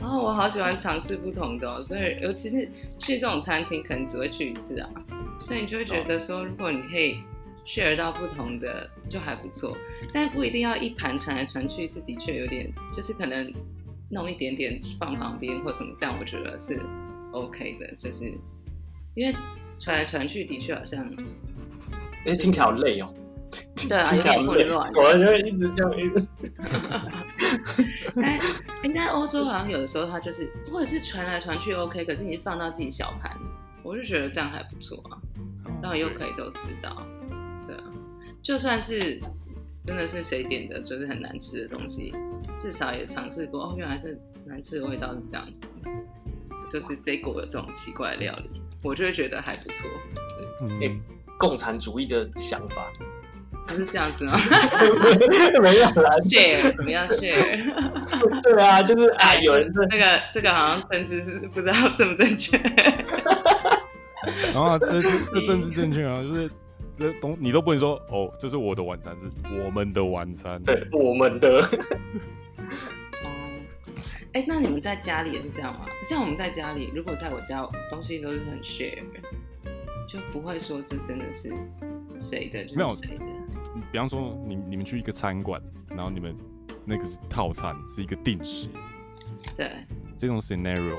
然后我好喜欢尝试不同的，所以尤其是去这种餐厅，可能只会去一次啊，所以你就会觉得说，如果你可以 share 到不同的，就还不错。但不一定要一盘传来传去，是的确有点，就是可能弄一点点放旁边或什么，这样我觉得是 OK 的，就是因为传来传去的确好像，哎，听起来好累哦。对啊，有点混乱，我就会一直这样一直。哎，哎，在欧洲好像有的时候它就是，或者是传来传去 OK，可是你放到自己小盘，我就觉得这样还不错啊，然后又可以都知道，对啊，就算是真的是谁点的，就是很难吃的东西，至少也尝试过哦，原来这难吃的味道是这样子，就是这国有这种奇怪的料理，我就会觉得还不错。嗯，欸，共产主义的想法。不是这样子吗？没有啦，share 怎么样 share？对啊，就是啊，有人这个这个好像政治是不知道正不正确。然后这这政治正确啊，就是这东你都不能说哦，这是我的晚餐，是我们的晚餐，对，我们的。哦，哎，那你们在家里也是这样吗？像我们在家里，如果在我家东西都是很 share，就不会说这真的是谁的，就是谁的。比方说，你你们去一个餐馆，然后你们那个是套餐，是一个定时。对。这种 scenario，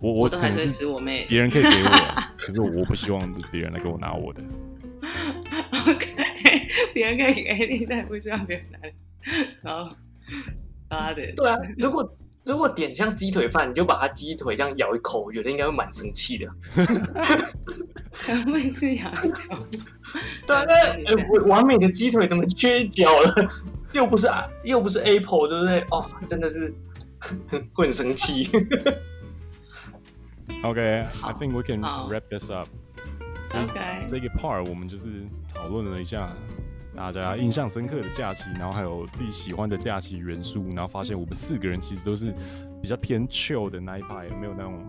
我我可能是别人可以给我，可是我不希望别人来给我拿我的。OK，别人可以给你，但不希望别人来。好，好的。对啊，如果。如果点像鸡腿饭，你就把它鸡腿这样咬一口，我觉得应该会蛮生气的。可能会是咬一口。对啊，那完美的鸡腿怎么缺一角了？又不是又不是 Apple，对不对？哦，真的是 会很生气。OK，I think we can wrap this up。OK，这个 part 我们就是讨论了一下。大家印象深刻的假期，然后还有自己喜欢的假期元素，然后发现我们四个人其实都是比较偏 chill 的那一派，没有那种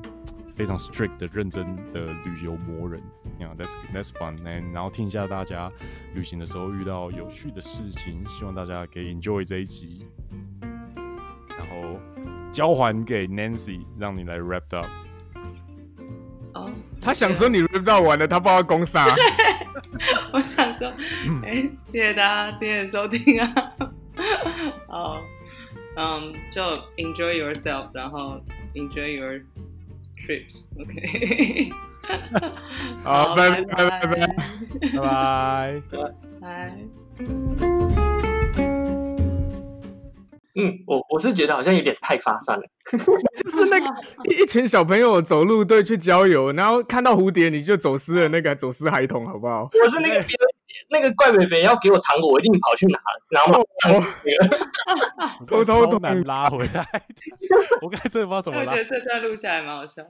非常 strict 的认真的旅游魔人。You know, that's that's fun。然后听一下大家旅行的时候遇到有趣的事情，希望大家可以 enjoy 这一集。然后交还给 Nancy，让你来 wrap up。哦，他想说你 wrap 到完了，他不知道攻啥。我想说，哎、欸，谢谢大家今天的收听啊。好，嗯，就 enjoy yourself，然后 enjoy your trips，OK。好，拜拜拜拜拜拜拜。嗯，我我是觉得好像有点太发散了，就是那个 一群小朋友走路对去郊游，然后看到蝴蝶你就走失了，那个走失孩童，好不好？我是那个别人那个怪北北要给我糖果，我一定跑去拿，然后马上偷偷都难拉回来。我刚才真的不知道怎么拉。我觉得这段录下来蛮好笑。